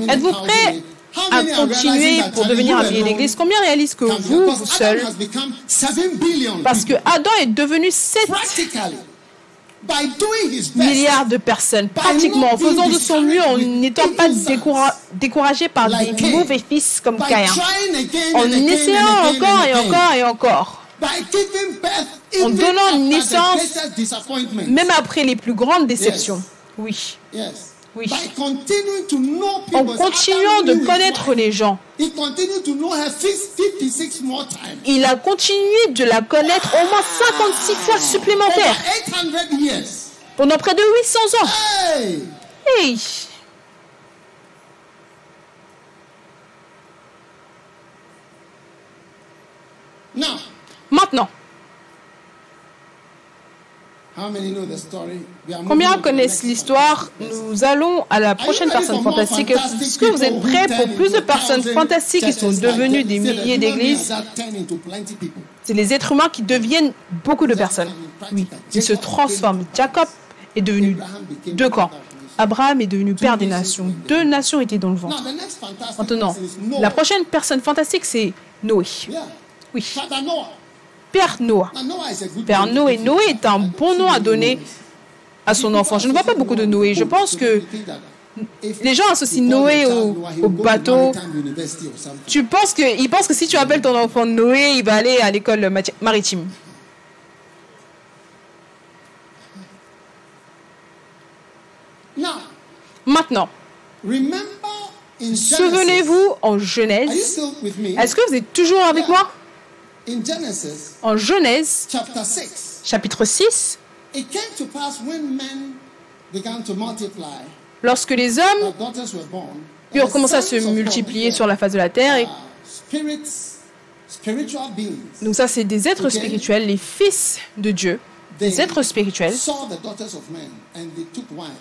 Êtes-vous prêt à continuer pour devenir un alone d'église Combien réalisent que vous, vous seul, has become 7 billion parce que. Adam est devenu 7 milliards de personnes, pratiquement, en faisant de son mieux, en n'étant pas découra- découragé par des mauvais fils comme Caïn, en essayant encore et encore et encore, En donnant naissance, même après les plus grandes déceptions. Oui. Oui. En continuant de connaître les gens. he continued to know her 56 more times Il a continué de la connaître au moins 56 fois supplémentaires 800 years pendant près de 800 ans. hey Hey now Maintenant, how many know the story We are combien connaissent l'histoire? Nous allons à la prochaine personne fantastique? Est-ce que vous êtes prêts pour plus de personnes fantastiques qui sont devenues des milliers d'églises? C'est les êtres humains qui deviennent beaucoup de personnes. Oui, ils se transforment. Jacob est devenu deux camps. Abraham est devenu père des nations. Deux nations étaient dans le vent. Maintenant, la prochaine personne fantastique, c'est Noé. Oui, Père Noah. Père Noé. Noé est un bon nom à donner à son enfant. Je ne vois pas beaucoup de Noé. Je pense que les gens associent Noé au, au bateau. Tu penses que, ils pensent que si tu appelles ton enfant Noé, il va aller à l'école maritime. Maintenant, souvenez-vous en Genèse. Est-ce que vous êtes toujours avec moi? En Genèse, chapter 6, chapitre 6, it came to pass when men began to multiply, lorsque les hommes eurent commencé à se multiplier sur la face de la terre. Et donc ça, c'est des êtres spirituels, les fils de Dieu, des êtres spirituels,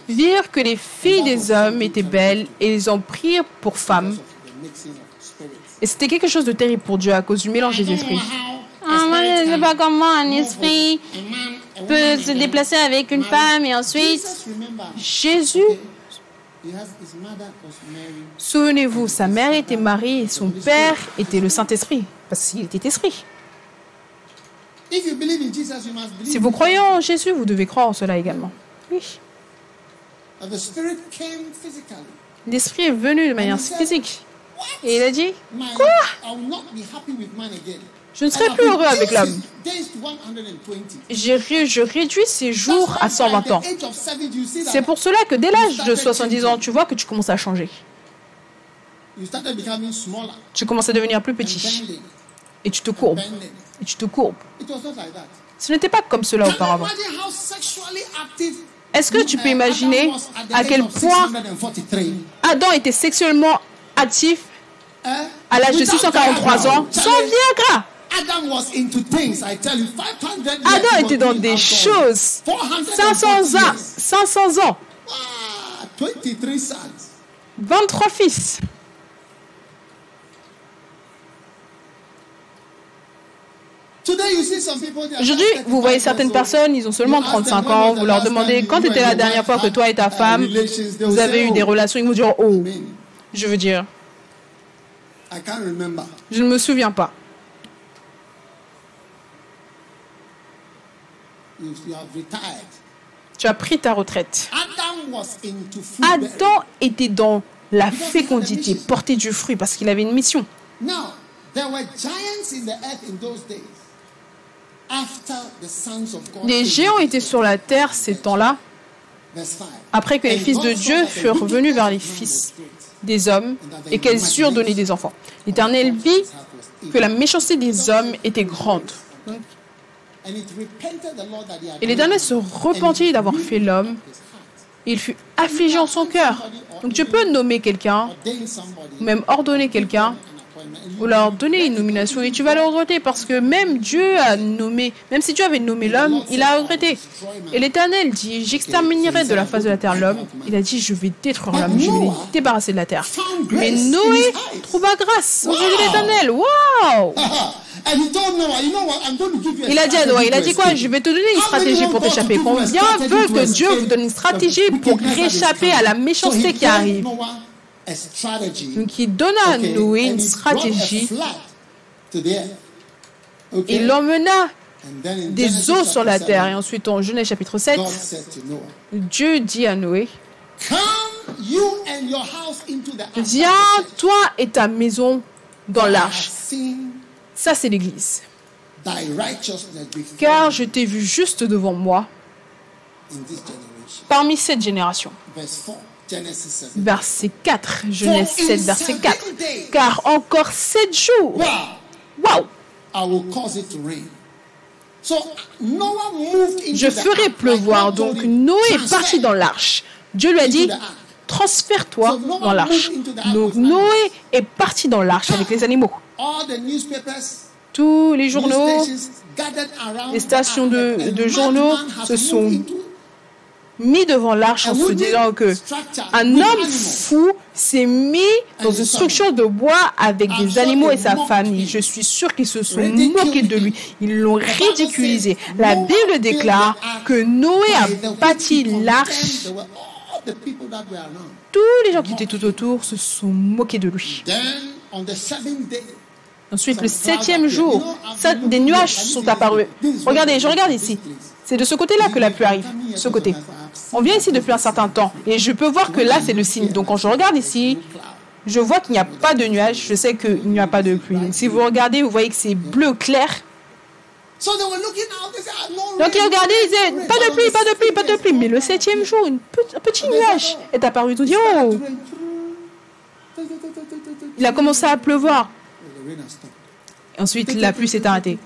virent que les filles des hommes étaient belles et ils en prirent pour femmes. Et c'était quelque chose de terrible pour Dieu à cause du mélange des esprits. Ah, moi, je ne sais pas comment un esprit peut se déplacer avec une femme et ensuite... Jésus, souvenez-vous, sa mère était Marie et son père était le Saint-Esprit, parce qu'il était esprit. If you believe in Jesus, you must believe Si vous croyez en Jésus, vous devez croire en cela également. Oui. that the spirit came physically. L'esprit est venu de manière physique. Et il a dit, Quoi? I will not be happy with man again. je ne serai plus heureux avec l'homme. Days to 120. J'ai ré- Je réduis ses jours à 120 ans. At the age of 70, you see that C'est pour cela que dès l'âge de 70 ans, tu vois que tu commences à changer. Tu commences à devenir plus petit. Et tu te courbes. Et tu te courbes. It was not like that. Ce n'était pas comme cela auparavant. Est-ce que tu peux imaginer à quel point 643? Adam était sexuellement actif Eh? à l'âge de Without 643 ans sans Viagra Adam was into things, I tell you, 500 years Adam he was était dans des choses. 440 500 ans. years. 500 ans. Ah, 23 sons. 23 fils. Aujourd'hui, vous voyez 35 certaines personnes, ils ont seulement You ask them 35 when ans, vous leur demandez quand était la dernière fois que had, toi et ta uh, femme, vous avez eu des "Oh, relations, ils vont dire, oh, je veux dire, I can't remember. je ne me souviens pas. You, you have retired. Tu as pris ta retraite. Adam was into fruit bearing. Adam était dans la fécondité, porter du fruit parce qu'il avait une mission. Now, there were giants in the earth in those days. After the sons of God. Les géants étaient sur la terre ces temps-là, Verse 5. après que les fils de Dieu furent revenus vers les fils des hommes et qu'elles surent donner des enfants. L'Éternel vit que la méchanceté des hommes était grande Et l'Éternel se repentit d'avoir fait l'homme. Il fut affligé en son cœur. Donc tu peux nommer quelqu'un, même ordonner quelqu'un, ou leur donner une nomination et tu vas le regretter parce que même Dieu a nommé, même si Dieu avait nommé l'homme, il a regretté. Et l'Éternel dit, j'exterminerai de la face de la terre l'homme. Il a dit, je vais détruire l'homme, je vais débarrasser de la terre. Mais Noé trouva grâce aux yeux de l'Éternel. Waouh il a dit à Noé, il a dit quoi? Je vais te donner une stratégie pour t'échapper. Combien veut que Dieu vous donne une stratégie pour réchapper à la méchanceté qui arrive? Il donne à Noé une stratégie. Il l'emmena des eaux sur la terre. Et ensuite, en Genèse chapitre 7, Dieu dit à Noé, Viens, toi et ta maison dans l'arche. Ça, c'est l'Église. Car je t'ai vu juste devant moi parmi cette génération. Verset 4, Genèse 7, verset 4. Car encore sept jours. Waouh! Je ferai pleuvoir. Donc Noé est parti dans l'arche. Dieu lui a dit, transfère-toi dans l'arche. Donc Noé est parti dans l'arche avec les animaux. Tous les journaux, les stations de, de journaux se sont mis devant l'arche en se disant que un homme fou s'est mis dans une structure de bois avec des animaux et sa famille. Je suis sûr qu'ils se sont moqués de lui. Ils l'ont ridiculisé. La Bible déclare que Noé a bâti l'arche. Tous les gens qui étaient tout autour se sont moqués de lui. Ensuite, le septième jour, des nuages sont apparus. Regardez, je regarde ici. C'est de ce côté-là que la pluie arrive. Ce côté. On vient ici depuis un certain temps et je peux voir que là, c'est le signe. Donc quand je regarde ici, je vois qu'il n'y a pas de nuages. Je sais qu'il n'y a pas de pluie. Si vous regardez, vous voyez que c'est bleu clair. Donc ils regardaient, ils disaient, pas de pluie, pas de pluie, pas de pluie. Mais le septième jour, un petit nuage est apparu. Ils ont dit, oh Il a commencé à pleuvoir. ensuite, la pluie s'est arrêtée.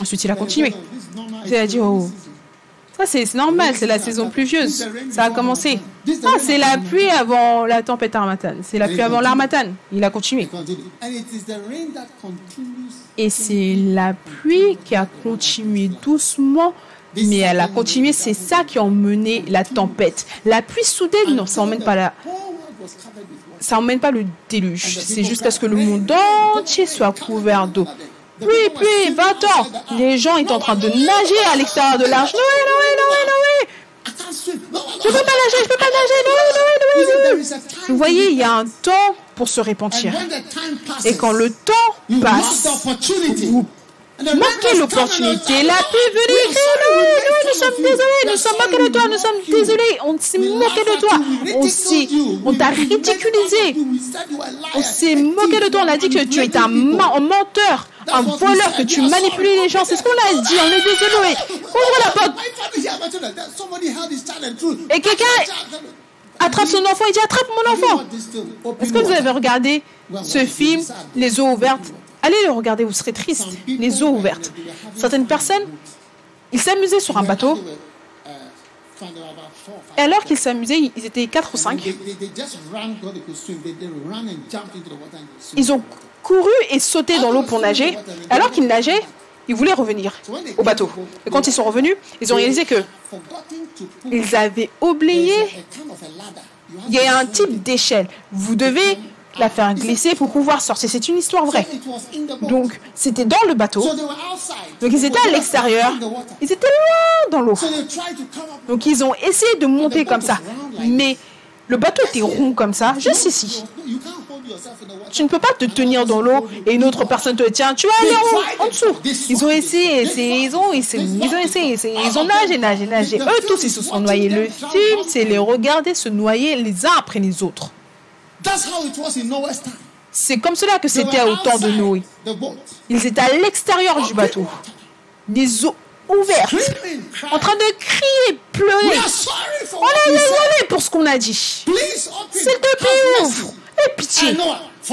Ensuite, il a continué. Il a dit, oh, ça c'est normal, c'est la saison pluvieuse. Ça a commencé. Ah, c'est la pluie avant la tempête armatane. C'est la pluie avant l'armatane. Il a continué. Et c'est la pluie qui a continué doucement, mais elle a continué. C'est ça qui a emmené la tempête. La pluie soudaine, non, ça n'emmène pas la, ça emmène pas le déluge. C'est jusqu'à ce que le monde entier soit couvert d'eau. Pluie, 20 ans. Les gens étaient en train de nager à l'extérieur de l'arche. Noé, Noé, Noé, Noé. Je peux pas nager, je peux pas nager. Noé, Noé, Noé, Vous voyez, il y a un temps pour se repentir. Et quand le temps passe, vous manquez l'opportunité. La venue Noé, nous, nous sommes désolés, nous sommes moqués de toi, nous sommes désolés. On s'est moqué de toi. On s'est, on t'a ridiculisé. On s'est moqué de toi. On a dit que tu es un menteur un voleur, que tu manipules les gens. C'est ce qu'on a dit. On est désolé. Ouvre la porte. Et quelqu'un attrape son enfant et dit attrape mon enfant. Est-ce que vous avez regardé ce film, Les eaux ouvertes Allez le regarder, vous serez triste. Les eaux ouvertes. Certaines personnes, ils s'amusaient sur un bateau. Et alors qu'ils s'amusaient, ils étaient 4 ou 5. Ils ont couru et sauté dans l'eau pour nager. Alors qu'ils nageaient, ils voulaient revenir au bateau. Et quand ils sont revenus, ils ont réalisé que ils avaient oublié. Il y a un type d'échelle. Vous devez la faire glisser pour pouvoir sortir. C'est une histoire vraie. Donc, c'était dans le bateau. Donc, ils étaient à l'extérieur. Ils étaient loin dans l'eau. Donc, ils ont essayé de monter comme ça. Mais le bateau était rond comme ça, juste ici. Tu ne peux pas te tenir dans l'eau et une autre personne te tient. Tu vas aller en, en dessous. Ils ont essayé, ils ont, essayé, ils ont essayé, ils ont nagé, nagé, nagé. Eux tous, ils se sont noyés. Le film, c'est les regarder se noyer les uns après les autres. C'est comme cela que c'était au temps de Noé. Ils étaient à l'extérieur du bateau. Les eaux ouvertes, en train de crier, pleurer. On est désolé pour ce qu'on a dit. S'il te plaît, ouvre. Aie pitié.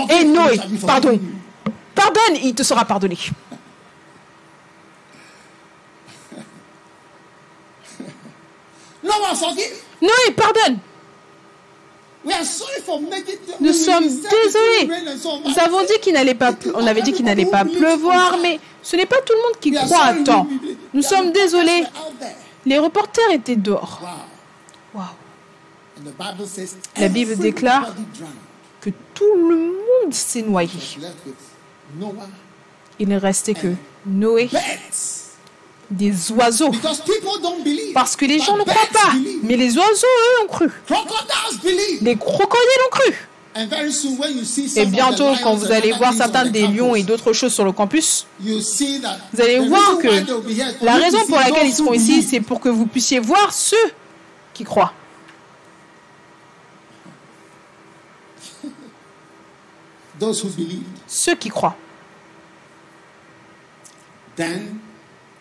Et Noé, pardon. Pardonne, il te sera pardonné. Noé, pardonne. We are sorry for making Nous sommes désolés. Nous avons dit qu'il n'allait pas, on avait dit qu'il n'allait pas pleuvoir, mais ce n'est pas tout le monde qui croit à temps. Nous sommes désolés. Les reporters étaient dehors. Wow. La Bible déclare que tout le monde s'est noyé. Il ne restait que Noé. Des oiseaux. Parce que les gens ne croient pas. Mais les oiseaux, eux, ont cru. Les crocodiles ont cru. Et bientôt, quand vous allez voir certains des lions et d'autres choses sur le campus, vous allez voir que la raison pour laquelle ils seront who ici, c'est pour que vous puissiez voir ceux qui croient. Ceux qui croient.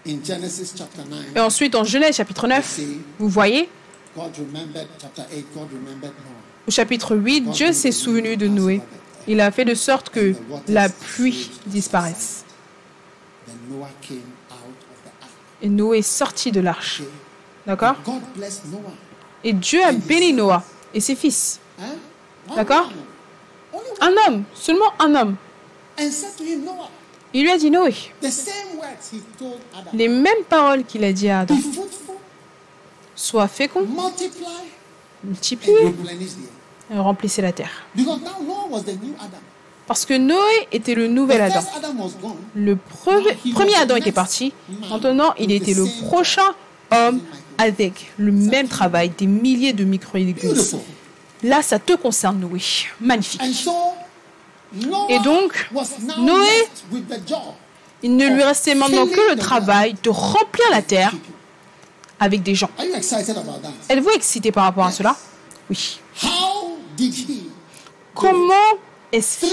Et ensuite, en Genèse chapitre 9, vous voyez, God remembered, chapter 8, God remembered Noah. au chapitre 8, Dieu s'est souvenu de Noé. Il a fait de sorte que la pluie disparaisse. Then Noah came out of the ark. Et Noé est sorti de l'arche. D'accord? God blessed Noah. Et Dieu a béni Noah et ses fils. One D'accord? Un homme, seulement un homme. Il lui a dit Noé, les mêmes paroles qu'il a dit à Adam. Sois fécond, earth. et remplissez la terre. Parce que Noé était le nouvel Adam. Le pre- premier Adam était parti. Maintenant, il était le prochain homme avec le même travail, des milliers de micro-églises. Beautiful. Là, ça te concerne, Noé. Magnifique. Et donc, Noé- Il ne lui restait maintenant que le travail de remplir la terre avec des gens. Êtes-vous excité par rapport à cela? Oui. Comment est-ce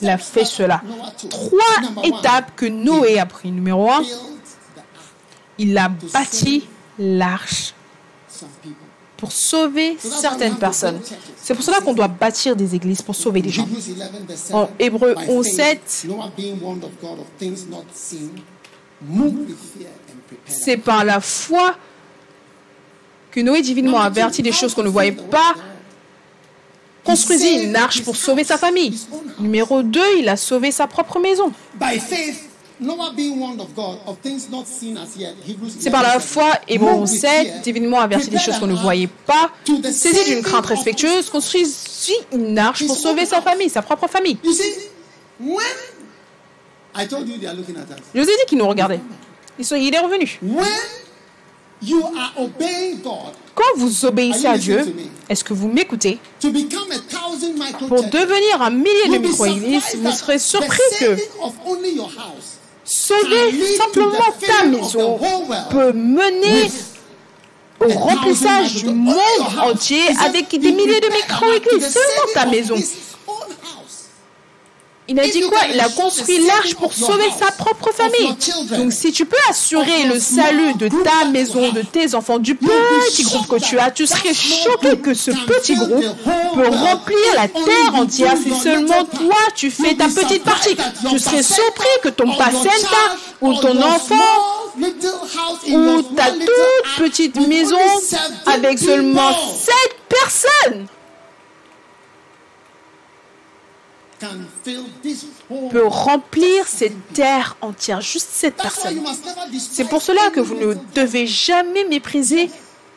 qu'il a fait cela? Trois étapes que Noé a pris. Numéro un, il a bâti l'arche. Pour sauver certaines personnes. C'est pour cela qu'on doit bâtir des églises pour sauver des gens. Hebrews 11 verse 7. En Hébreux By 11, faith, 7. Noah being warned of God of things not seen, moved with fear and prepared. C'est par la foi que Noé divinement averti des choses qu'on ne voyait pas, construisit une arche pour sauver sa famille. Numéro 2, il a sauvé sa propre maison. By faith, Noah being warned of God of things not seen as yet. Hebrews C'est par la 11, foi, moved with 7, fear, divinement averti des choses qu'on ne voyait pas, saisi d'une crainte respectueuse, construisit une arche pour sauver sa famille, sa propre famille. You see, when I told you they are looking at us. Je vous ai dit qu'il nous. Ils sont- il est revenu. Quand vous obéissez à Dieu, est-ce que vous m'écoutez? Pour devenir un millier de micro-églises, vous serez surpris que sauver simplement ta maison peut mener au remplissage du monde entier avec des milliers de micro-églises. Seulement ta maison. Il a dit quoi Il a construit l'arche pour sauver sa propre famille. Donc si tu peux assurer le salut de ta maison, de tes enfants, du petit groupe que tu as, tu serais choqué que ce petit groupe peut remplir la terre entière si seulement toi tu fais ta petite partie. Tu serais surpris que ton placenta ou ton enfant ou ta toute petite maison avec seulement sept personnes peut remplir cette terre entière, juste cette personne. C'est pour cela que vous ne devez jamais mépriser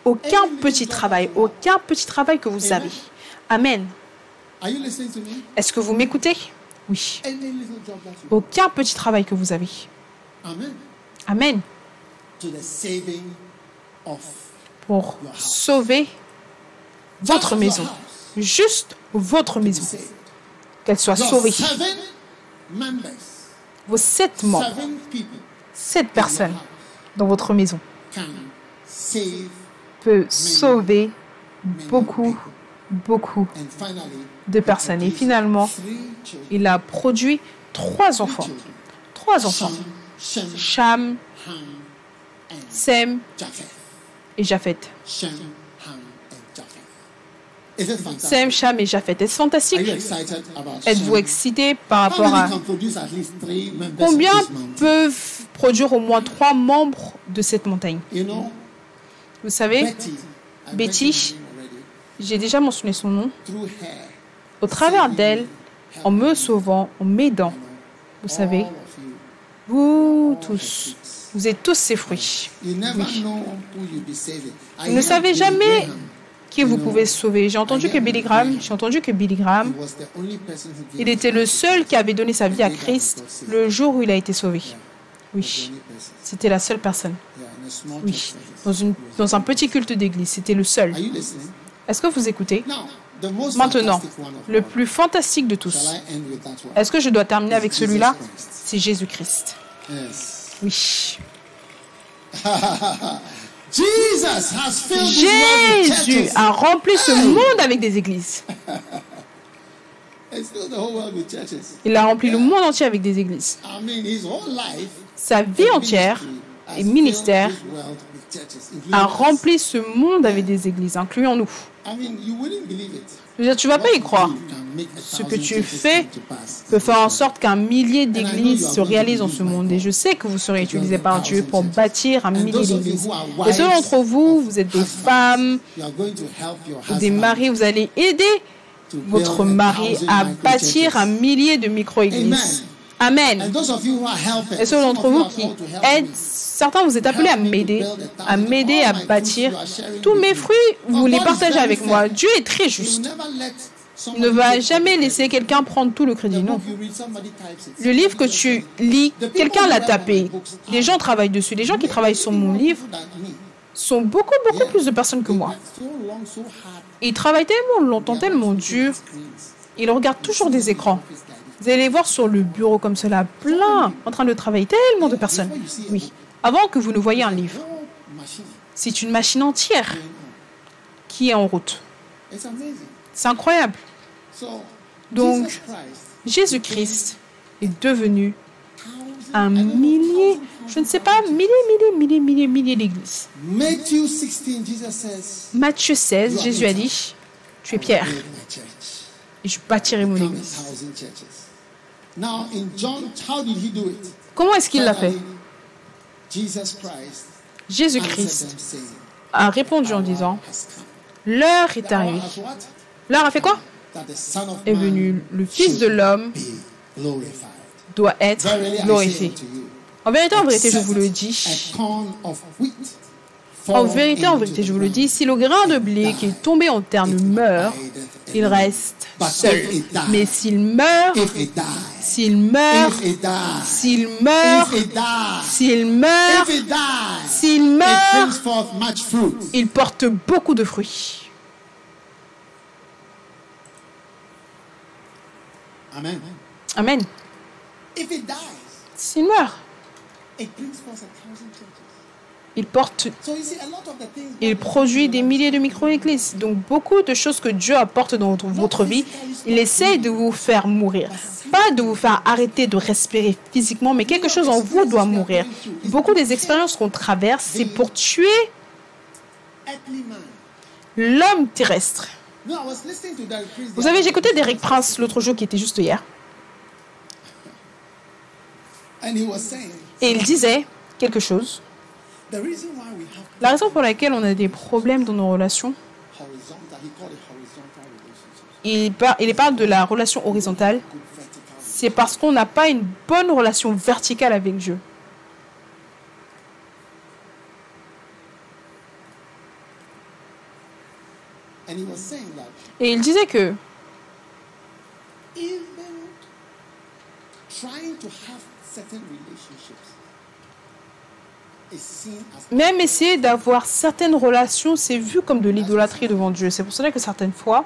aucun petit travail, aucun petit travail que vous avez. Amen. Est-ce que vous m'écoutez? Oui. Aucun petit travail que vous avez. Amen. Pour sauver votre maison. Juste votre maison. Qu'elle soit sauvée. Vos sept membres, sept personnes dans votre maison peut sauver beaucoup, beaucoup de personnes. Et finalement, il a produit trois enfants. Trois enfants. Cham, Sem et Japheth. Is it fantastic? Sem, Cham et Japheth. Est-ce Are fantastique Êtes-vous excité par rapport à... Combien peuvent produire au moins trois membres de cette montagne? Vous savez, Betty. J'ai déjà mentionné son nom. Au travers d'elle, en me sauvant, en m'aidant, vous savez, vous tous, vous êtes tous ses fruits. Vous ne savez jamais qui vous pouvez sauver. J'ai entendu que Billy Graham, j'ai entendu que Billy Graham, il était le seul qui avait donné sa vie à Christ le jour où il a été sauvé. Oui, c'était la seule personne. Oui, dans, dans un petit culte d'église, c'était le seul. Est-ce que vous écoutez? Maintenant, le plus fantastique de tous. Est-ce que je dois terminer avec celui-là? C'est Jésus-Christ. Oui. Jésus a rempli ce monde avec des églises. Il a rempli le monde entier avec des églises. Sa vie entière et ministère a rempli ce monde avec des églises, incluant nous. Je veux dire, tu vas pas y croire. Ce que tu fais peut faire en sorte qu'un millier d'églises se réalisent dans ce monde. Et je sais que vous serez utilisés par Dieu pour bâtir un millier d'églises. Et ceux d'entre vous, vous êtes des femmes, des maris, vous allez aider votre mari à bâtir un millier de micro-églises. Amen. Et ceux d'entre vous qui aident, certains vous êtes appelés à m'aider, à m'aider à bâtir. Tous mes fruits, vous les partagez avec moi. Dieu est très juste. Il ne va jamais laisser quelqu'un prendre tout le crédit, non. Le livre que tu lis, quelqu'un l'a tapé. Les gens travaillent dessus. Les gens qui travaillent sur mon livre sont beaucoup, beaucoup plus de personnes que moi. Ils travaillent tellement longtemps, tellement dur. Ils regardent toujours des écrans. Vous allez les voir sur le bureau comme cela, plein, en train de travailler, tellement de personnes. Oui. Avant que vous ne voyez un livre, c'est une machine entière qui est en route. C'est incroyable. Donc, Jésus-Christ est devenu un millier, je ne sais pas, milliers, milliers, milliers, milliers, milliers d'églises. Matthieu 16, Jésus a dit, tu es Pierre, et je bâtirai mon église. Comment est-ce qu'il l'a fait? Jésus-Christ a répondu en disant, l'heure est arrivée. L'heure a fait quoi? Est venu le Fils de l'homme doit être glorifié. En vérité, en vérité, je vous le dis. En vérité, en vérité, je vous le dis, si le grain de blé qui est tombé en terre ne meurt, il reste seul. Mais s'il meurt, s'il meurt, s'il meurt, s'il meurt, s'il meurt, il porte beaucoup de fruits. Amen. Amen. S'il meurt, il produit des milliers de micro-églises. Donc beaucoup de choses que Dieu apporte dans votre vie, il essaie de vous faire mourir. Pas de vous faire arrêter de respirer physiquement, mais quelque chose en vous doit mourir. Beaucoup des expériences qu'on traverse, c'est pour tuer l'homme terrestre. Vous savez, j'écoutais Derek Prince l'autre jour qui était juste hier. Et il disait quelque chose. La raison pour laquelle on a des problèmes dans nos relations, il, par, il parle de la relation horizontale, c'est parce qu'on n'a pas une bonne relation verticale avec Dieu. Et il disait que même essayer d'avoir certaines relations, c'est vu comme de l'idolâtrie devant Dieu. C'est pour cela que certaines fois,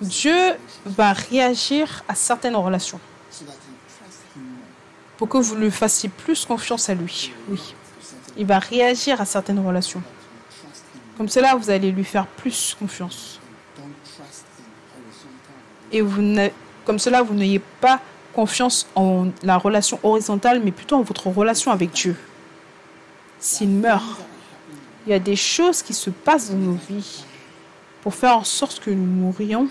Dieu va réagir à certaines relations pour que vous lui fassiez plus confiance à lui. Oui. Il va réagir à certaines relations. Comme cela, vous allez lui faire plus confiance. Et vous comme cela, vous n'ayez pas confiance en la relation horizontale, mais plutôt en votre relation avec Dieu. S'il meurt, il y a des choses qui se passent dans nos vies pour faire en sorte que nous mourions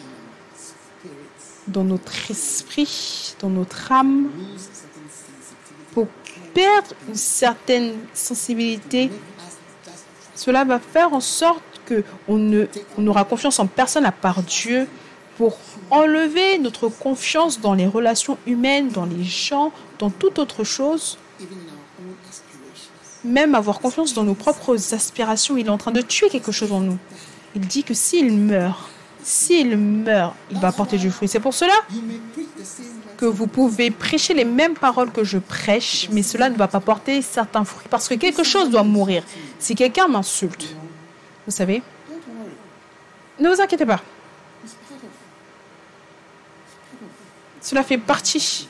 dans notre esprit, dans notre âme, pour perdre une certaine sensibilité. Cela va faire en sorte qu'on ne, on aura confiance en personne à part Dieu pour enlever notre confiance dans les relations humaines, dans les gens, dans toute autre chose, même avoir confiance dans nos propres aspirations. Il est en train de tuer quelque chose en nous. Il dit que s'il meurt, s'il meurt, il va porter du fruit. C'est pour cela que vous pouvez prêcher les mêmes paroles que je prêche, mais cela ne va pas porter certains fruits parce que quelque chose doit mourir. Si quelqu'un m'insulte, vous savez, ne vous inquiétez pas. Cela fait partie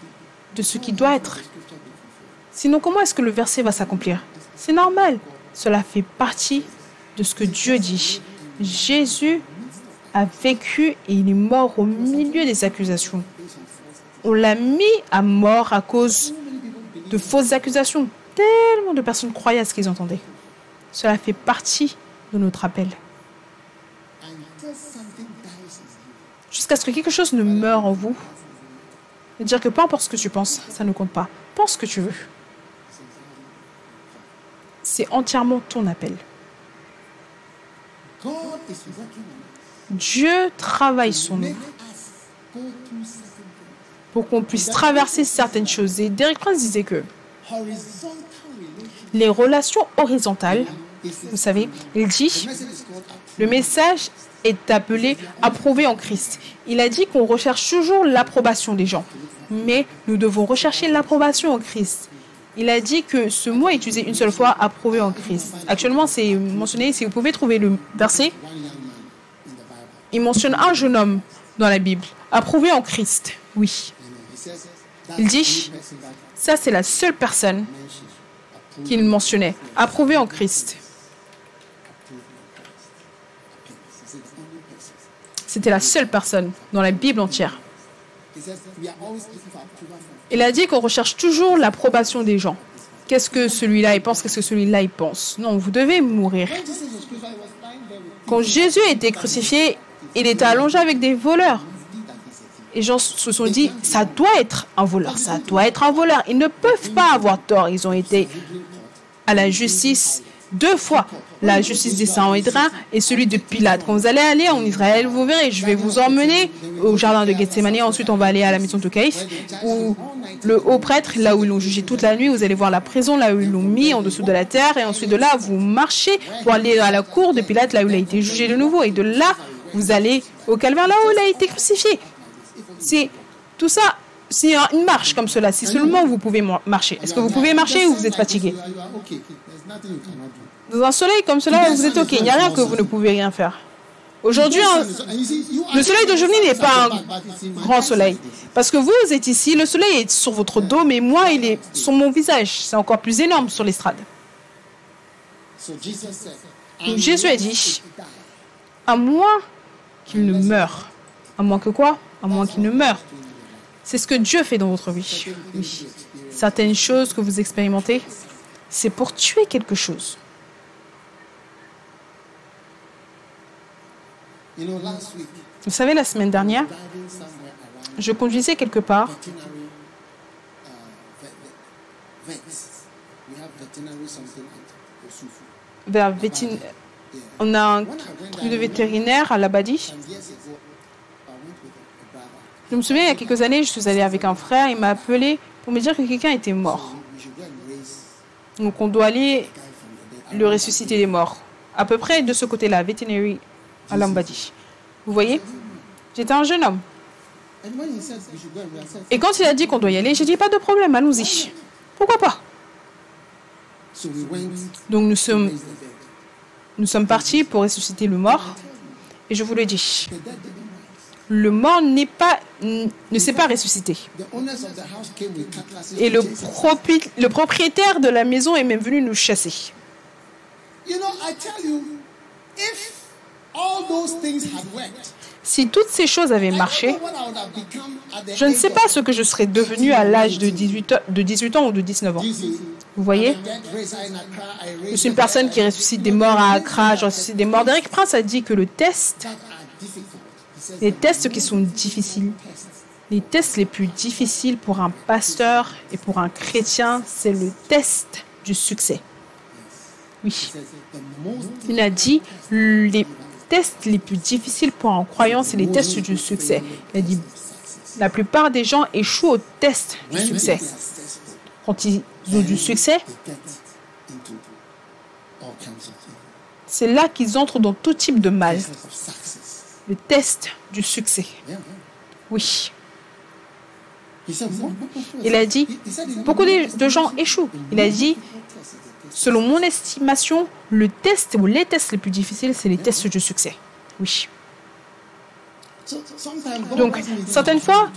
de ce qui doit être. Sinon, comment est-ce que le verset va s'accomplir? C'est normal. Cela fait partie de ce que Dieu dit. Jésus a vécu et il est mort au milieu des accusations. On l'a mis à mort à cause de fausses accusations. Tellement de personnes croyaient à ce qu'ils entendaient. Cela fait partie de notre appel. Jusqu'à ce que quelque chose ne meure en vous. Et dire que peu importe ce que tu penses, ça ne compte pas. Pense ce que tu veux. C'est entièrement ton appel. Dieu travaille sur nous pour qu'on puisse traverser certaines choses. Et Derek Prince disait que les relations horizontales, vous savez, il dit, le message est appelé approuvé en Christ. Il a dit qu'on recherche toujours l'approbation des gens, mais nous devons rechercher l'approbation en Christ. Il a dit que ce mot est utilisé une seule fois, approuvé en Christ. Actuellement, c'est mentionné, si vous pouvez trouver le verset, il mentionne un jeune homme dans la Bible, approuvé en Christ, oui. Il dit, ça c'est la seule personne qu'il mentionnait, approuvé en Christ. C'était la seule personne dans la Bible entière. Il a dit qu'on recherche toujours l'approbation des gens. Qu'est-ce que celui-là il pense? Qu'est-ce que celui-là il pense? Non, vous devez mourir. Quand Jésus a été crucifié, il était allongé avec des voleurs. Les gens se sont dit, ça doit être un voleur, ça doit être un voleur. Ils ne peuvent pas avoir tort. Ils ont été à la justice deux fois la justice des Saint-Hédrin et celui de Pilate. Quand vous allez aller en Israël, vous verrez, je vais vous emmener au jardin de Gethsemane. Ensuite, on va aller à la maison de Caïphe, où le haut prêtre, là où ils l'ont jugé toute la nuit, vous allez voir la prison, là où ils l'ont mis en dessous de la terre. Et ensuite de là, vous marchez pour aller à la cour de Pilate, là où il a été jugé de nouveau. Et de là, vous allez au calvaire, là où il a été crucifié. C'est tout ça c'est une marche comme cela, si seulement vous pouvez marcher. Est-ce que vous pouvez marcher ou vous êtes fatigué? Dans un soleil comme cela, vous êtes OK. Il n'y a rien que vous ne pouvez rien faire. Aujourd'hui, le soleil d'aujourd'hui n'est pas un grand soleil. Parce que vous êtes ici, le soleil est sur votre dos, mais moi, il est sur mon visage. C'est encore plus énorme sur l'estrade. Jésus a dit, à moins qu'il ne meure. À moins que quoi? À moins qu'il ne meure. C'est ce que Dieu fait dans votre vie. Certaines choses que vous expérimentez, c'est pour tuer quelque chose. Vous savez, la semaine dernière, je conduisais quelque part. Vers On a un truc de vétérinaire à Labadi. Je me souviens, il y a quelques années, je suis allée avec un frère, il m'a appelé pour me dire que quelqu'un était mort. Donc on doit aller le ressusciter des morts. À peu près de ce côté-là, veterinary à Lambadi. Vous voyez? J'étais un jeune homme. Et quand il a dit qu'on doit y aller, j'ai dit pas de problème, allons-y. Pourquoi pas? Donc nous sommes, nous sommes partis pour ressusciter le mort. Et je vous le dis, le mort n'est pas, ne s'est pas ressuscité. Et le, le propriétaire de la maison est même venu nous chasser. Si toutes ces choses avaient marché, je ne sais pas ce que je serais devenu à l'âge de 18, de 18 ans ou de 19 ans. Vous voyez? Je suis une personne qui ressuscite des morts à Accra, je ressuscite des morts. Derek Prince a dit que le test Les tests qui sont difficiles. Les tests les plus difficiles pour un pasteur et pour un chrétien, c'est le test du succès. Oui. Il a dit les tests les plus difficiles pour un croyant, c'est les tests du succès. Il a dit la plupart des gens échouent au test du succès. Quand ils ont du succès, c'est là qu'ils entrent dans tout type de mal. Le test du succès. Oui. Il a dit, beaucoup de gens échouent. Il a dit, selon mon estimation, le test ou les tests les plus difficiles, c'est les tests du succès. Oui. Donc, certaines fois,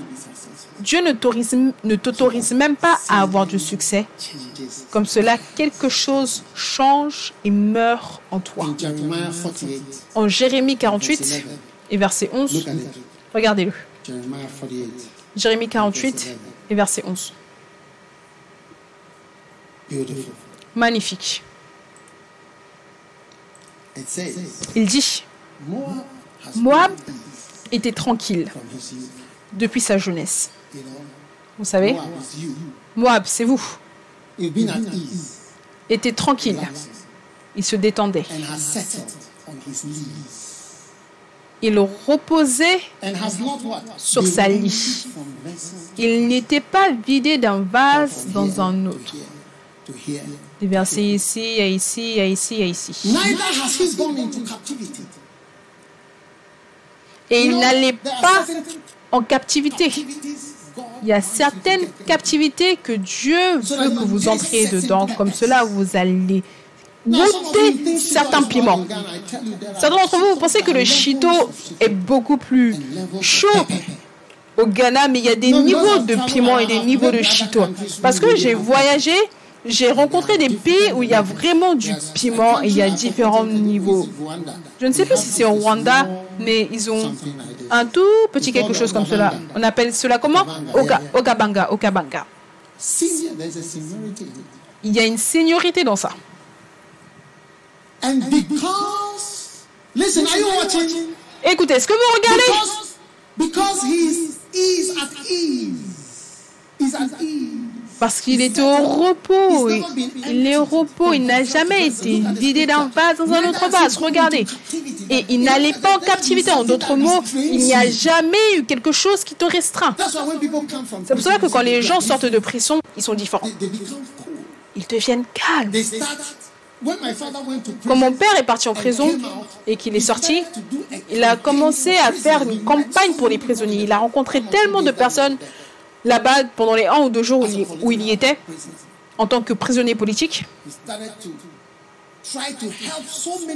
Dieu ne t'autorise même pas à avoir du succès. Comme cela, quelque chose change et meurt en toi. En Jérémie 48 et verset 11, regardez-le. Jérémie 48 et verset 11. Magnifique. Il dit, Moab était tranquille depuis sa jeunesse. Vous savez, Moab, c'est vous. Était tranquille. Il se détendait. Il reposait sur sa lit. Il n'était pas vidé d'un vase dans un autre. Des versets ici, ici, ici, ici. Et il n'allait pas en captivité. Il y a certaines captivités que Dieu veut que vous entriez dedans. Comme cela, vous allez goûter certains piments. Certains d'entre vous, vous pensez que le chito est beaucoup plus chaud au Ghana, mais il y a des niveaux de piment et des niveaux de chito. Parce que j'ai voyagé j'ai rencontré des pays où il y a vraiment du piment et il y a différents niveaux. Je ne sais plus si c'est au Rwanda, mais ils ont un tout petit quelque chose comme cela. On appelle cela comment? Oka, Okabanga, Okabanga. Il y a une seniorité dans ça. Écoutez, est-ce que vous regardez? Because he at ease. at ease. Parce qu'il était au repos. Il est au repos. Il n'a jamais été vidé d'un vase dans un autre vase. Regardez. Et il n'allait pas en captivité. En d'autres mots, il n'y a jamais eu quelque chose qui te restreint. C'est pour ça que quand les gens sortent de prison, ils sont différents. Ils deviennent calmes. Quand mon père est parti en prison et qu'il est sorti, il a commencé à faire une campagne pour les prisonniers. Il a rencontré tellement de personnes là-bas pendant les un ou deux jours où il, y était, en tant que prisonnier politique.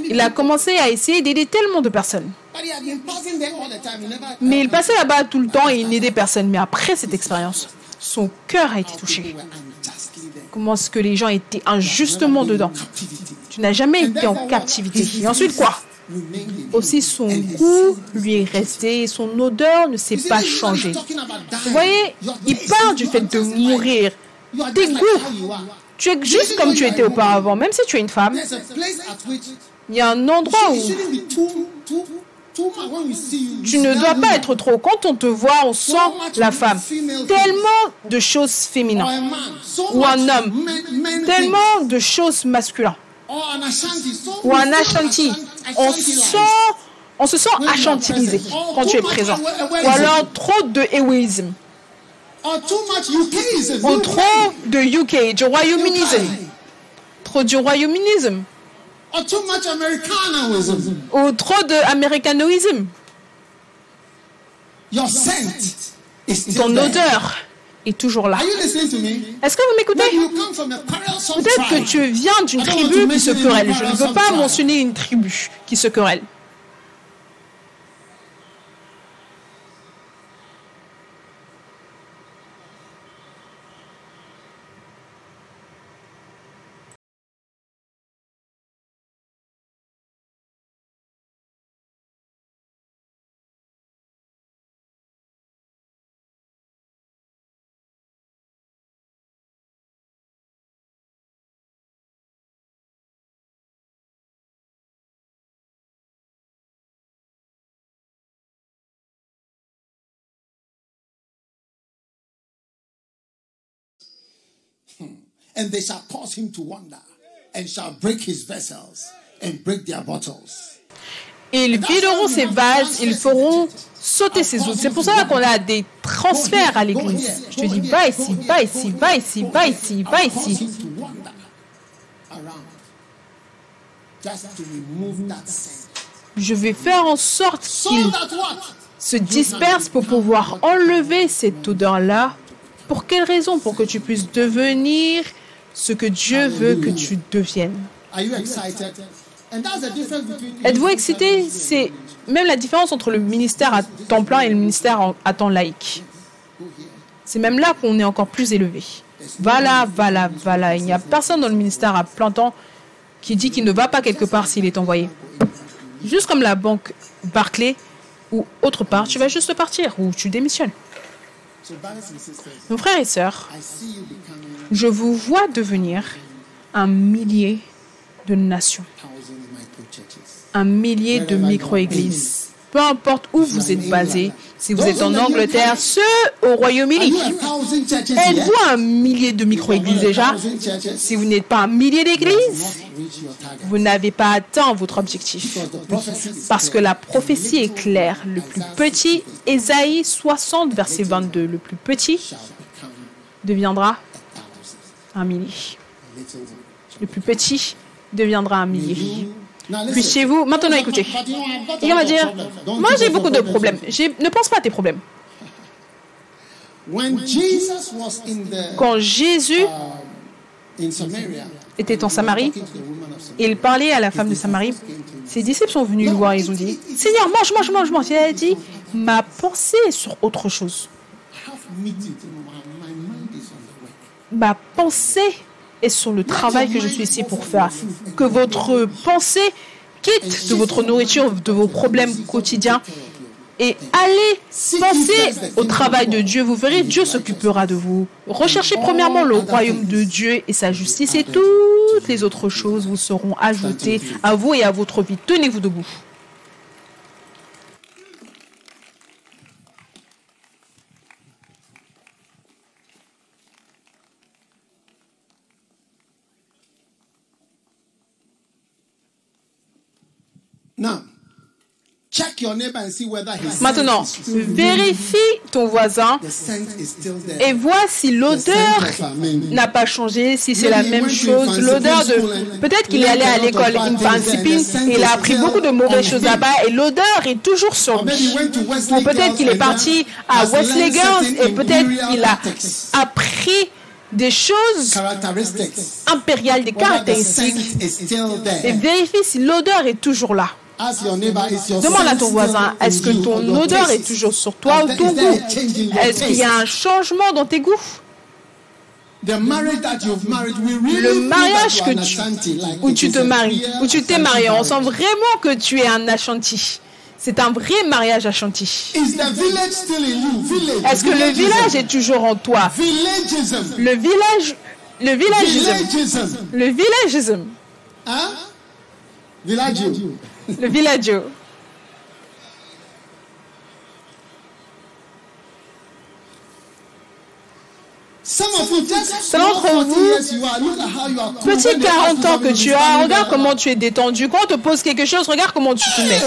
Il a commencé à essayer d'aider tellement de personnes. Mais il passait là-bas tout le temps et il n'aidait personne. Mais après cette expérience, son cœur a été touché. Comment est-ce que les gens étaient injustement dedans? Tu n'as jamais été en captivité. Et ensuite quoi? Aussi, son goût lui est resté, son odeur ne s'est pas changée. Vous voyez, il parle du fait de mourir. Tes goûts, tu es juste comme tu étais auparavant, même si tu es une femme. Il y a un endroit où tu ne dois pas être trop. Quand on te voit, on sent la femme. Tellement de choses féminines. Ou un homme. Tellement de choses masculines ou un Ashanti. On, sent, on se sent achantilisé quand tu es présent. Ou alors trop de égoïsme. Ou trop de UK, du royauminisme. Trop du royauminisme. Ou trop de américanoïsme. Ton odeur est toujours là. Est-ce que vous m'écoutez? Peut-être que tu viens d'une tribu qui se querelle. Je ne veux pas mentionner une tribu qui se querelle. And they shall cause him to wander, and shall break his vessels and break their bottles. Ils videront ses vases, ils feront sauter ses outres. C'est pour ça qu'on a des transferts à l'église. Je te dis, va ici, va ici, va ici, va ici, va ici. Je vais faire en sorte So qu'il se disperse pour pouvoir enlever cette odeur-là. Pour quelle raison? Pour que tu puisses devenir ce que Dieu veut que tu deviennes. Êtes-vous excité? C'est même la différence entre le ministère à temps plein et le ministère à temps laïque. C'est même là qu'on est encore plus élevé. Va là, va là, va là. Il n'y a personne dans le ministère à plein temps qui dit qu'il ne va pas quelque part s'il est envoyé. Juste comme la banque Barclay ou autre part, tu vas juste partir ou tu démissionnes. So, brothers and sisters, Mon frère et sœurs, je vous vois devenir un millier de nations, un millier de micro-églises. Peu importe où vous êtes basé, si vous êtes en Angleterre, ceux au Royaume-Uni, êtes-vous un millier de micro-églises déjà? Si vous n'êtes pas un millier d'églises, vous n'avez pas atteint votre objectif. Parce que la prophétie est claire. Le plus petit, Ésaïe 60, verset 22, le plus petit deviendra un millier. Le plus petit deviendra un millier. Now listen. Puissiez-vous maintenant a Il va dire, moi j'ai beaucoup de problèmes. Ne pense pas à tes problèmes. When Jesus was in the Quand Jésus Samaria, était en Samarie, il parlait à la femme de Samarie. Ses disciples sont venus le voir et ils ont dit, Seigneur, mange, mange, mange, mange. Il a dit, ma pensée est sur autre chose. Ma pensée est sur le travail que je suis ici pour faire. Que votre pensée quitte de votre nourriture, de vos problèmes quotidiens et allez penser au travail de Dieu. Vous verrez, Dieu s'occupera de vous. Recherchez premièrement le royaume de Dieu et sa justice et toutes les autres choses vous seront ajoutées à vous et à votre vie. Tenez-vous debout. Now, check your neighbor and see whether his Maintenant, vérifie ton voisin the scent is still there. et vois si l'odeur n'a pas changé, si c'est la même chose. L'odeur de... Peut-être qu'il est allé à l'école Infancy Pin et il a appris beaucoup de mauvaises choses là-bas et l'odeur est toujours sur lui. Ou peut-être qu'il est and parti à certain et peut-être qu'il a appris des choses impériales, des caractéristiques. Et vérifie si l'odeur est toujours là. Your Demande à ton voisin, in est-ce que ton odeur est toujours sur toi ou Is ton goût? Est-ce qu'il y a un changement dans tes goûts? Le mariage que tu, où tu te maries, où tu t'es marié, on sent vraiment que tu es un Ashanti. C'est un vrai mariage Ashanti. Is the village still in you? Village. Est-ce que le village est toujours en toi? Le village, le villagisme, Villagism. le villagisme, Huh? Le villaggio. D'entre 40 vous. Petit When they ask 40 you ans que tu as, regarde comment tu es détendu. Quand on te pose quelque chose, regarde comment tu te mets.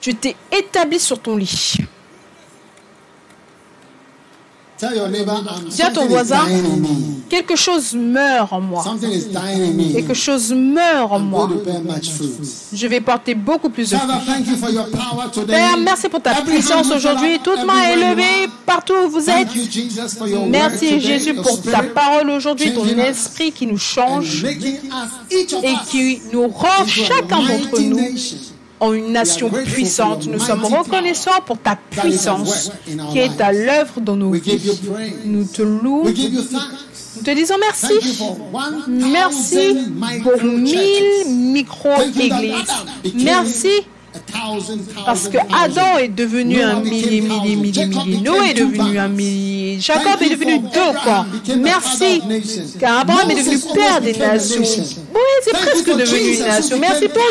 Tu t'es établi sur ton lit. Tell your neighbor, I'm Dis à ton voisin, quelque chose meurt en moi. Quelque chose meurt en moi. Je vais porter beaucoup plus de fruits. Père, merci pour ta puissance aujourd'hui. Toute main élevée, partout où vous êtes. Merci Jésus pour ta parole aujourd'hui, ton esprit qui nous change et qui nous rend chacun d'entre nous. En une nation puissante. Nous sommes reconnaissants pour ta puissance qui est à l'œuvre dans nos vies. Nous te louons, nous te disons merci. Merci 1,000 pour mille micro-églises. Merci Parce que Adam est devenu un millier, millier, millier, millier. Noé est devenu un millier. Jacob est devenu deux. Merci. Car Abraham est devenu père des nations. Oui, c'est presque devenu une nation. Merci pour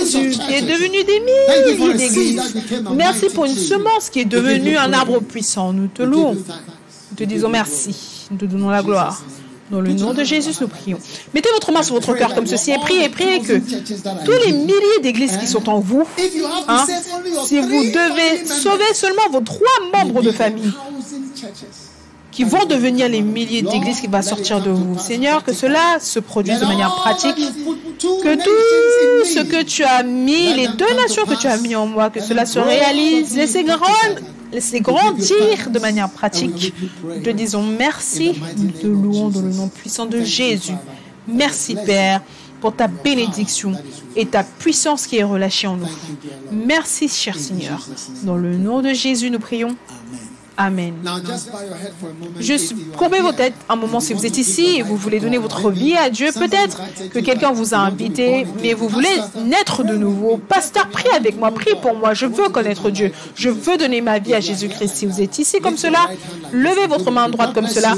Jésus qui est devenu des milliers d'églises. Merci pour une semence qui est devenue un arbre puissant. Nous te louons. Nous te disons merci. Nous te donnons la gloire. Dans le nom de Jésus, nous prions. Mettez votre main sur votre cœur comme ceci et priez, priez que tous les milliers d'églises qui sont en vous, hein, si vous devez sauver seulement vos trois membres de famille, qui vont devenir les milliers d'églises qui vont sortir de vous. Seigneur, que cela se produise de manière pratique, que tout ce que tu as mis, les deux nations que tu as mis en moi, que cela se réalise, laissez grandes laissez grandir de manière pratique. Te disons merci, nous te louons dans le nom puissant de Jésus. Merci Père pour ta bénédiction et ta puissance qui est relâchée en nous. Merci cher Seigneur. Dans le nom de Jésus, nous prions. Amen. Juste courbez vos têtes un moment si vous êtes ici et vous voulez donner votre vie à Dieu. Peut-être que quelqu'un vous a invité, mais vous voulez naître de nouveau. Pasteur, prie avec moi, prie pour moi. Je veux connaître Dieu. Je veux donner ma vie à Jésus-Christ. Si vous êtes ici comme cela, levez votre main droite comme cela.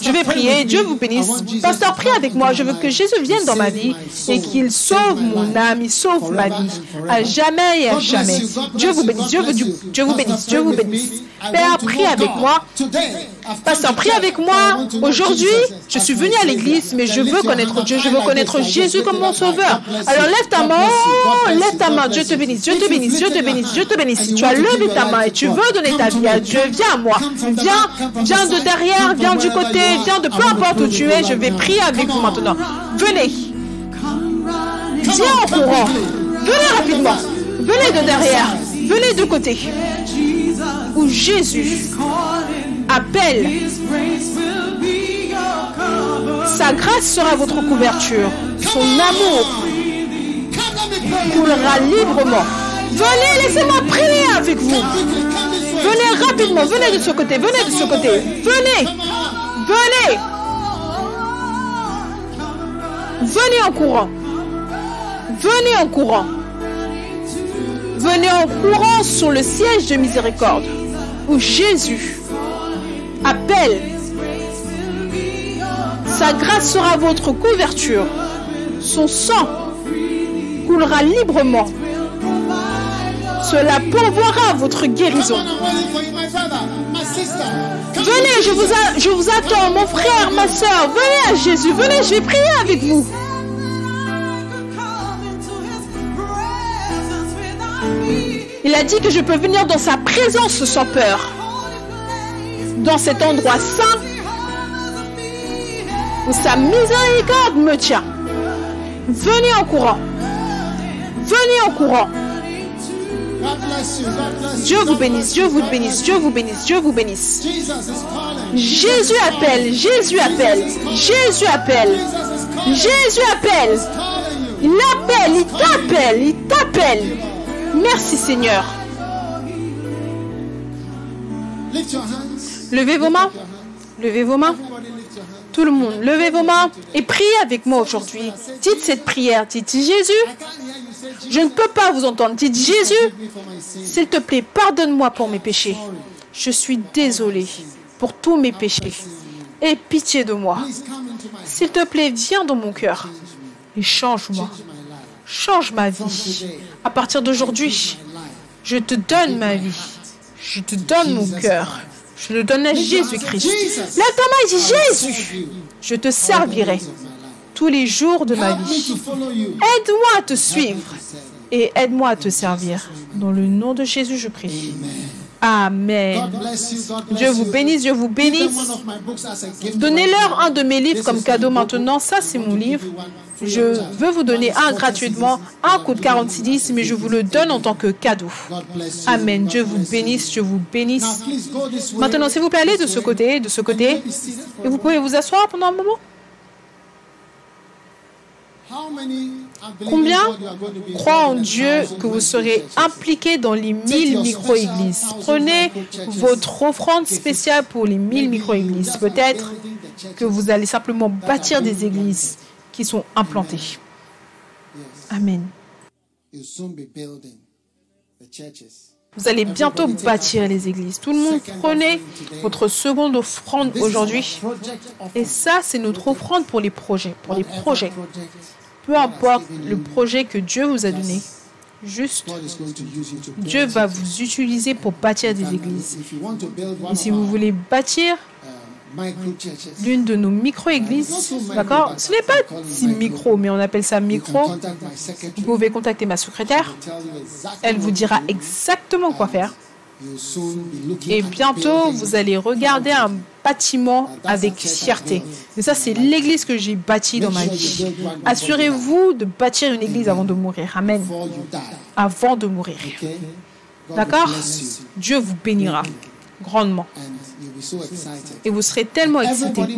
Je vais prier. Dieu vous bénisse. Pasteur, prie avec moi. Je veux que Jésus vienne dans ma vie et qu'il sauve mon âme, il sauve ma vie. À jamais et à jamais. Dieu vous bénisse. Dieu vous, Dieu vous bénisse. Dieu vous bénisse. Père, prie avec moi. Pasteur, prie avec moi. Aujourd'hui, je suis venu à l'église, mais je veux connaître Dieu. Je veux connaître Jésus comme mon sauveur. Alors lève ta main. lève ta main. Dieu te bénisse. Dieu te bénisse. Dieu te bénisse. Dieu te bénisse. Si tu as levé ta main et tu veux donner ta vie à Dieu, viens à moi. Viens, viens de derrière, viens du côté, viens de peu importe où tu es. Je vais prier avec vous maintenant. Venez. Viens en courant. Venez rapidement. Venez de derrière. Venez de côté où Jésus appelle. Sa grâce sera votre couverture. Son amour coulera librement. Venez, laissez-moi prier avec vous. Venez rapidement, venez de ce côté, venez de ce côté. Venez, venez. Venez en courant. Venez en courant. Venez en courant sur le siège de miséricorde où Jésus appelle. Sa grâce sera votre couverture. Son sang coulera librement. Cela pourvoira votre guérison. Venez, je vous, je vous attends, mon frère, ma soeur. Venez à Jésus. Venez, je vais prier avec vous. Il a dit que je peux venir dans sa présence sans peur. Dans cet endroit saint où sa miséricorde me tient. Venez en courant. Venez en courant. Dieu vous bénisse, Dieu vous bénisse, Dieu vous bénisse, Dieu vous bénisse. Jésus appelle, Jésus appelle, Jésus appelle, Jésus appelle. Il appelle, il t'appelle, il t'appelle. Merci Seigneur. Levez vos mains. Levez vos mains. Tout le monde, levez vos mains et priez avec moi aujourd'hui. Dites cette prière. Dites Jésus, je ne peux pas vous entendre. Dites Jésus, s'il te plaît, pardonne-moi pour mes péchés. Je suis désolé pour tous mes péchés. Aie pitié de moi. S'il te plaît, viens dans mon cœur et change-moi. Change ma vie. À partir d'aujourd'hui, je te donne ma vie. Je te donne mon cœur. Je le donne à Jésus-Christ. Là, Thomas dit Jésus, je te servirai tous les jours de ma vie. Aide-moi à te suivre et aide-moi à te servir. Dans le nom de Jésus, je prie. Amen. Dieu vous bénisse, Dieu vous bénisse. Donnez-leur un de mes livres comme cadeau maintenant. Ça, c'est mon livre. Je veux vous donner un gratuitement, un coûte 46 mais je vous le donne en tant que cadeau. Amen. Dieu vous bénisse, Dieu vous bénisse. Maintenant, s'il vous plaît, allez de ce côté, de ce côté. Et vous pouvez vous asseoir pendant un moment. Combien croient en Dieu que vous serez impliqués dans les 1000 micro-églises? Prenez votre offrande spéciale pour les 1000 micro-églises. Peut-être que vous allez simplement bâtir des églises qui sont implantées. Amen. Vous allez bientôt bâtir les églises. Tout le monde prenez votre seconde offrande aujourd'hui. Et ça, c'est notre offrande pour les projets. Pour les projets. Peu importe le projet que Dieu vous a donné, juste Dieu va vous utiliser pour bâtir des églises. Et si vous voulez bâtir l'une de nos micro-églises, d'accord Ce n'est pas si micro, mais on appelle ça micro. Vous pouvez contacter ma secrétaire. Elle vous dira exactement quoi faire. Et bientôt, vous allez regarder un bâtiment avec fierté. Mais ça, c'est l'église que j'ai bâtie dans ma vie. Assurez-vous de bâtir une église avant de mourir. Amen. Avant de mourir. D'accord Dieu vous bénira grandement. Et vous serez tellement involved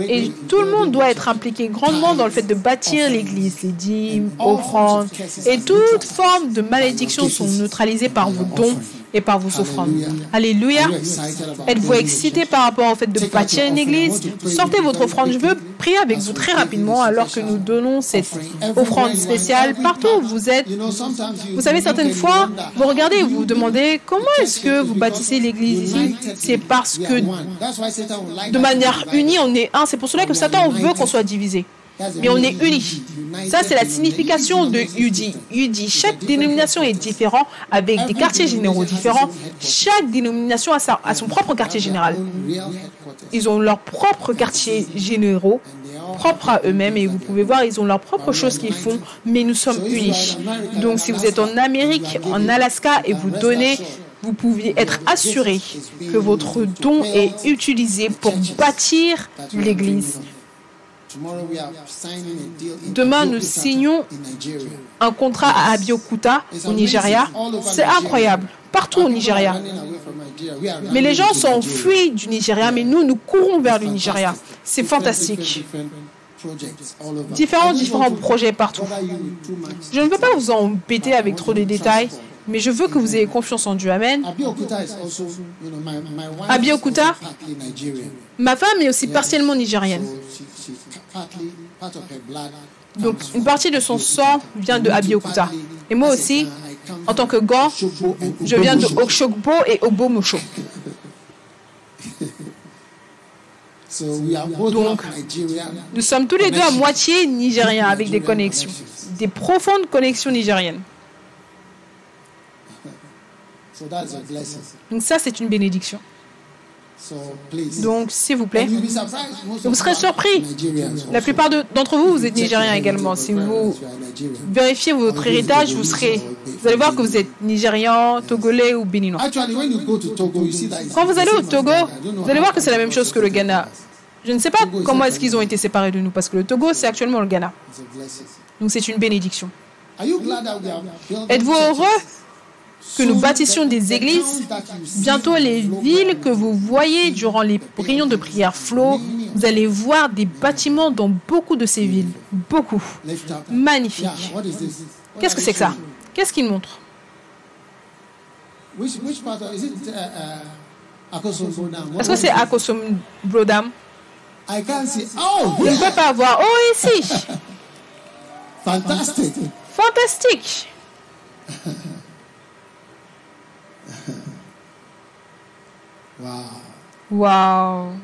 Et tout le monde doit être impliqué grandement dans le fait de bâtir l'église, les dîmes, offrandes. Et toute forme de malédiction sont neutralisées par vos dons et par vos offrandes. Alléluia. Êtes-vous excité par rapport au fait de bâtir une église? Sortez votre offrande. Je veux prier avec vous très rapidement alors que nous donnons cette offrande spéciale partout où vous êtes. Vous savez, certaines fois, vous regardez et vous vous demandez comment est-ce que vous bâtissez l'église ici? C'est parce que de manière unie, on est un. C'est pour cela que Satan veut qu'on soit divisé. Mais on est unis. Ça, c'est la signification de UDI. UDI. Chaque dénomination est différente avec des quartiers généraux différents. Chaque dénomination a, sa- a son propre quartier général. Ils ont leurs propres quartiers généraux, propres à eux-mêmes, et vous pouvez voir, ils ont leurs propres choses qu'ils font, mais nous sommes unis. Donc, si vous êtes en Amérique, en Alaska, et vous donnez, vous pouvez être assuré que votre don est utilisé pour bâtir l'Église. Demain, nous signons un contrat à Abiyokuta, au Nigeria. C'est incroyable, partout au Nigeria. Mais les gens s'enfuient du Nigeria, mais nous, nous courons vers le Nigeria. C'est fantastique. Différents, différents projets partout. Je ne veux pas vous embêter avec trop de détails, mais je veux que vous ayez confiance en Dieu. Amen. Abiyokuta, ma femme est aussi partiellement nigérienne. Donc, une partie de son sang vient de Abiyokuta. Et moi aussi, en tant que gant, je viens de Okshogbo et Obomusho. Donc, nous sommes tous les deux à moitié nigériens avec des connexions, des profondes connexions nigériennes. Donc ça, c'est une bénédiction. Donc, s'il vous plaît, vous serez surpris. La plupart de- d'entre vous, vous êtes nigériens également. Si vous vérifiez votre héritage, vous serez, vous allez voir que vous êtes nigérian, togolais ou béninois. Quand vous allez au Togo, vous allez voir que c'est la même chose que le Ghana. Je ne sais pas comment est-ce qu'ils ont été séparés de nous, parce que le Togo, c'est actuellement le Ghana. Donc c'est une bénédiction. Êtes-vous heureux? Que nous bâtissions des églises Bientôt, les villes que vous voyez durant les réunions de prière flow, vous allez voir des bâtiments dans beaucoup de ces villes. Beaucoup. Magnifique. Qu'est-ce que c'est que ça? Qu'est-ce qu'il montre Est-ce que c'est Akosum Brodam I can't see. Oh, Je ne peux pas voir. Oh, ici fantastic. Fantastique Wow. Waouh Tap your neighbor and say, Two nations are in your womb.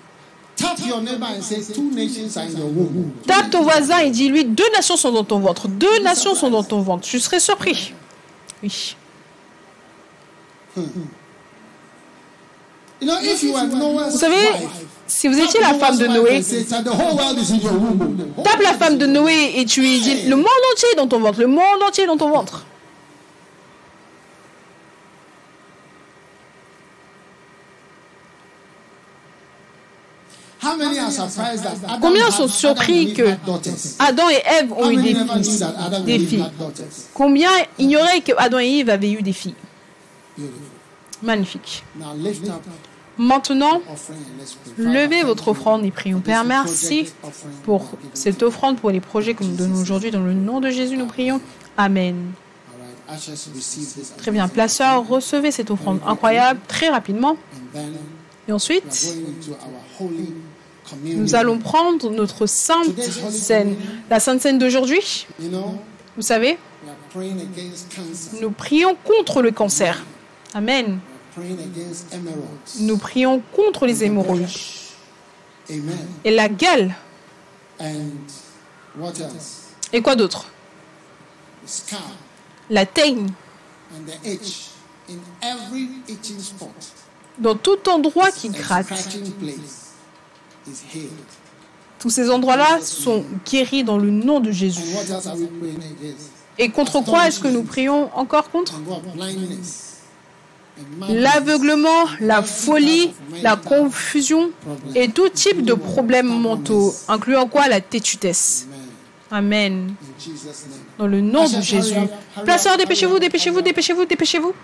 Tape ton voisin et dis-lui deux nations sont dans ton ventre. Deux nations sont dans ton ventre. Je serais surpris. Oui. Noah's Vous savez, si vous étiez la femme de Noé, tape la femme de Noé et tu lui dis le monde entier est dans ton ventre. Le monde entier est dans ton ventre. How many are surprised that Adam Combien sont surpris que? Adam et Ève ont eu des fils, des filles? Combien ignoraient que Adam et Ève avaient eu des filles? Magnifique. Maintenant, levez votre offrande et prions. Père, merci pour cette offrande, pour les projets que nous donnons aujourd'hui. Dans le nom de Jésus, nous prions. Amen. Très bien, placeur, recevez cette offrande incroyable très rapidement. Et ensuite, nous allons prendre notre sainte scène. La sainte scène d'aujourd'hui, vous savez. Nous prions contre le cancer. Amen. Nous prions contre les hémorroïdes. Et la gale. Et quoi d'autre? La teigne. Dans tout endroit qui gratte. scratching place is healed. Tous ces endroits-là sont guéris dans le nom de Jésus. Et contre quoi est-ce que nous prions encore contre L'aveuglement, la folie, la confusion et tout type de problèmes mentaux, incluant quoi? La tétutesse. Amen. Dans le nom de Jésus. Placeurs, dépêchez-vous, dépêchez-vous, dépêchez-vous, dépêchez-vous.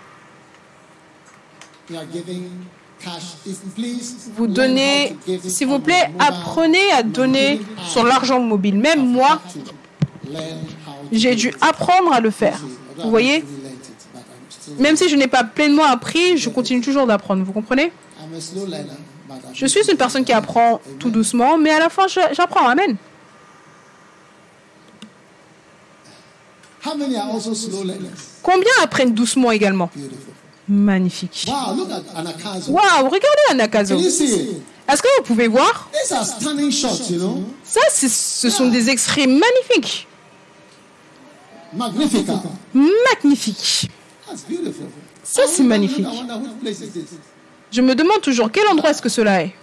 Vous donnez, s'il vous plaît, apprenez à donner sur l'argent mobile. Même moi, j'ai dû apprendre à le faire. Vous voyez? Même si je n'ai pas pleinement appris, je continue toujours d'apprendre. Vous comprenez? Je suis une personne qui apprend tout doucement, mais à la fin, j'apprends. Amen. Combien apprennent doucement également? Magnifique. Wow, look at Anakazo. Waouh, regardez Anakazo. Est-ce que vous pouvez voir? Shots, you know? Ça, ce sont des extraits magnifiques. That's beautiful. Ça, c'est magnifique. Je me demande toujours quel endroit est-ce que cela est.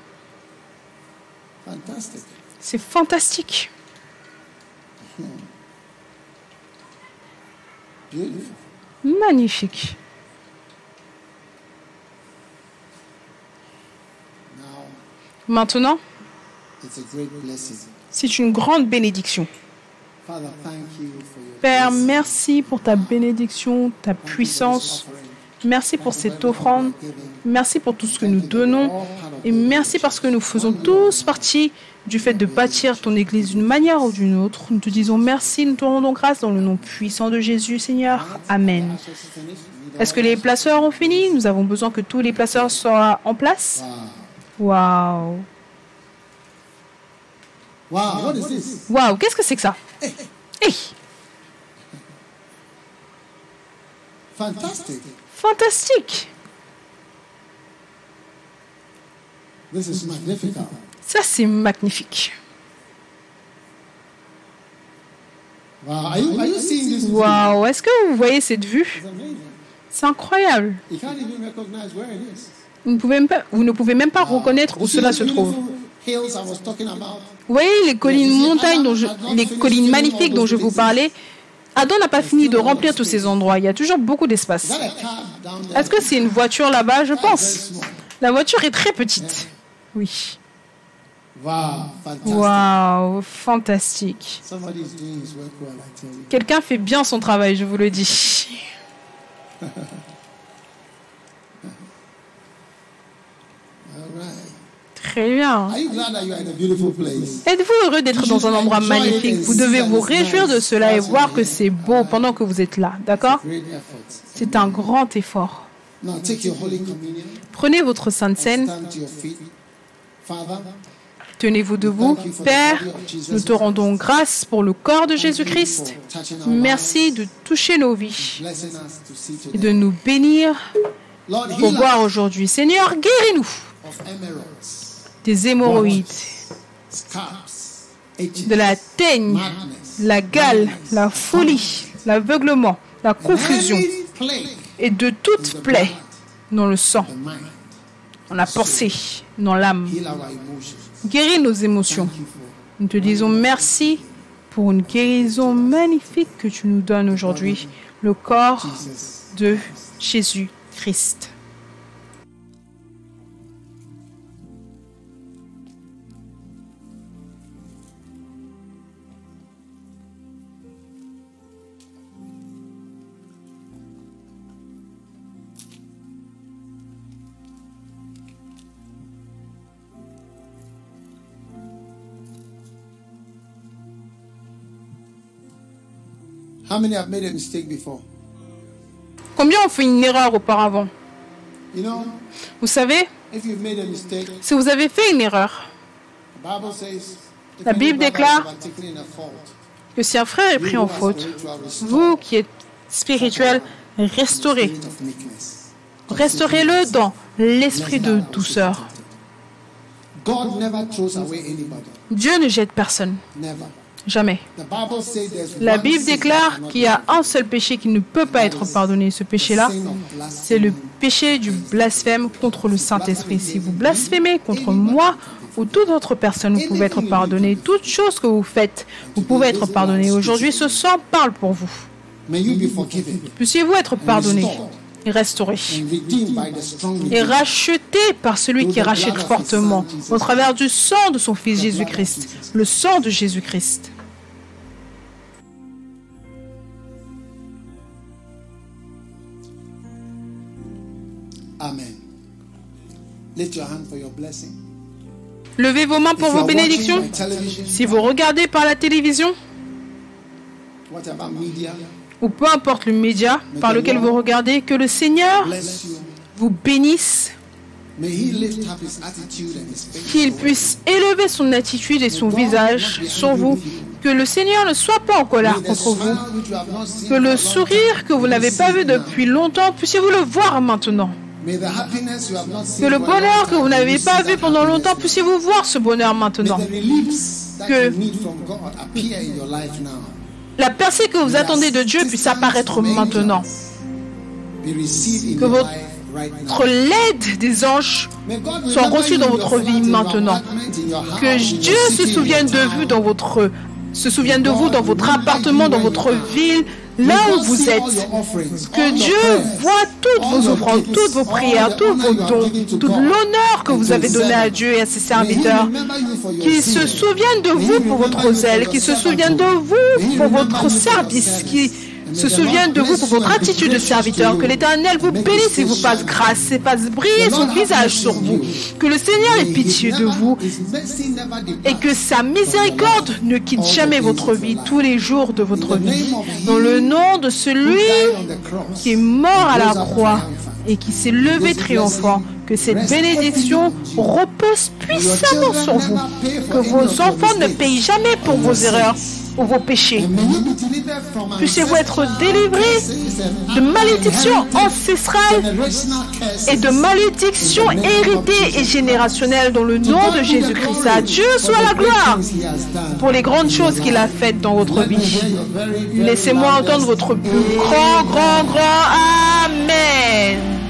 C'est fantastique. Magnifique. Maintenant, c'est une grande bénédiction. Père, merci pour ta bénédiction, ta puissance. Merci pour cette offrande. Merci pour tout ce que nous donnons. Et merci parce que nous faisons tous partie du fait de bâtir ton Église d'une manière ou d'une autre. Nous te disons merci, nous te rendons grâce dans le nom puissant de Jésus, Seigneur. Amen. Est-ce que les placeurs ont fini? Nous avons besoin que tous les placeurs soient en place. Waouh. Wow, what is this? Waouh, qu'est-ce que c'est que ça? Hey, Fantastic. fantastique. This is magnificent. Ça, c'est magnifique. Wow, est-ce que vous voyez cette vue? C'est incroyable. Vous ne pouvez même pas, vous ne pouvez même pas reconnaître où cela se trouve. Vous voyez les collines montagnes, dont je, les collines magnifiques dont je vous parlais Adam n'a pas fini de remplir tous ces endroits. Il y a toujours beaucoup d'espace. Est-ce que c'est une voiture là-bas? Je Very pense. La voiture est très petite. Oui. Waouh, fantastique. Quelqu'un fait bien son travail, je vous le dis. All right. Très bien. Are you glad that you are in a beautiful place? Êtes-vous heureux d'être dans un endroit magnifique? Vous devez vous réjouir de cela et voir que c'est beau pendant que vous êtes là, d'accord? C'est un grand effort. Now take your Holy Communion. Prenez votre Sainte Seine, tenez-vous debout. Père, nous te rendons grâce pour le corps de Jésus-Christ. Merci de toucher nos vies et de nous bénir pour us aujourd'hui. Seigneur, guéris-nous des hémorroïdes, de la teigne, la gale, la folie, l'aveuglement, la confusion et de toute plaie dans le sang, dans la pensée, dans l'âme. Guéris nos émotions. Nous te disons merci pour une guérison magnifique que tu nous donnes aujourd'hui, le corps de Jésus-Christ. How many have made a mistake before? Combien ont fait une erreur auparavant? You know, Vous savez, if you've made a mistake, si vous avez fait une erreur, the Bible says if La Bible déclare- que si un frère est pris en faute, vous qui êtes spirituel, restaurez. Restaurez-le dans l'esprit de douceur. Dieu ne jette personne. Jamais. La Bible déclare qu'il y a un seul péché qui ne peut pas être pardonné. Ce péché-là, c'est le péché du blasphème contre le Saint-Esprit. Si vous blasphémez contre moi ou toute autre personne, vous pouvez être pardonné. Toute chose que vous faites, vous pouvez être pardonné. Aujourd'hui, ce sang parle pour vous. Puissiez-vous être pardonné et restauré et racheté par celui qui rachète fortement au travers du sang de son Fils Jésus-Christ, le sang de Jésus-Christ. Amen. Lift your hand for your blessing. Levez vos mains pour vos bénédictions. Si vous regardez par la télévision, ou peu importe le média par lequel vous regardez, que le Seigneur vous bénisse, qu'il puisse élever son attitude et son visage sur vous, que le Seigneur ne soit pas en colère contre vous, que le sourire que vous n'avez pas vu depuis longtemps, puissiez-vous le voir maintenant. Que le bonheur que vous n'avez pas vu pendant longtemps, puissiez-vous voir ce bonheur maintenant. Que la percée que vous attendez de Dieu puisse apparaître maintenant. Que votre l'aide des anges soit reçue dans votre vie maintenant. Que Dieu se souvienne de vous dans votre se souvienne de vous dans votre appartement, dans votre ville, là où vous êtes. Que Dieu voit toutes vos offrandes, toutes vos prières, tous vos dons, tout l'honneur que vous avez donné à Dieu et à ses serviteurs. Qu'il se souvienne de vous pour votre zèle, qu'il se souvienne de vous pour votre service, qui se souvienne de vous pour votre attitude de serviteur. Que l'Éternel vous bénisse et vous fasse grâce et fasse briller son visage sur vous. Que le Seigneur ait pitié de vous et que sa miséricorde ne quitte jamais votre vie tous les jours de votre vie. Dans le nom de celui qui est mort à la croix et qui s'est levé triomphant, que cette bénédiction repose puissamment sur vous. Que vos enfants ne payent jamais pour vos erreurs ou vos péchés. Puissiez-vous être délivrés de malédictions ancestrales et de malédictions héritées et générationnelles dans le nom de Jésus-Christ. À Dieu soit la gloire pour les grandes choses qu'il a faites dans votre vie. Laissez-moi entendre votre plus grand, grand, grand Amen.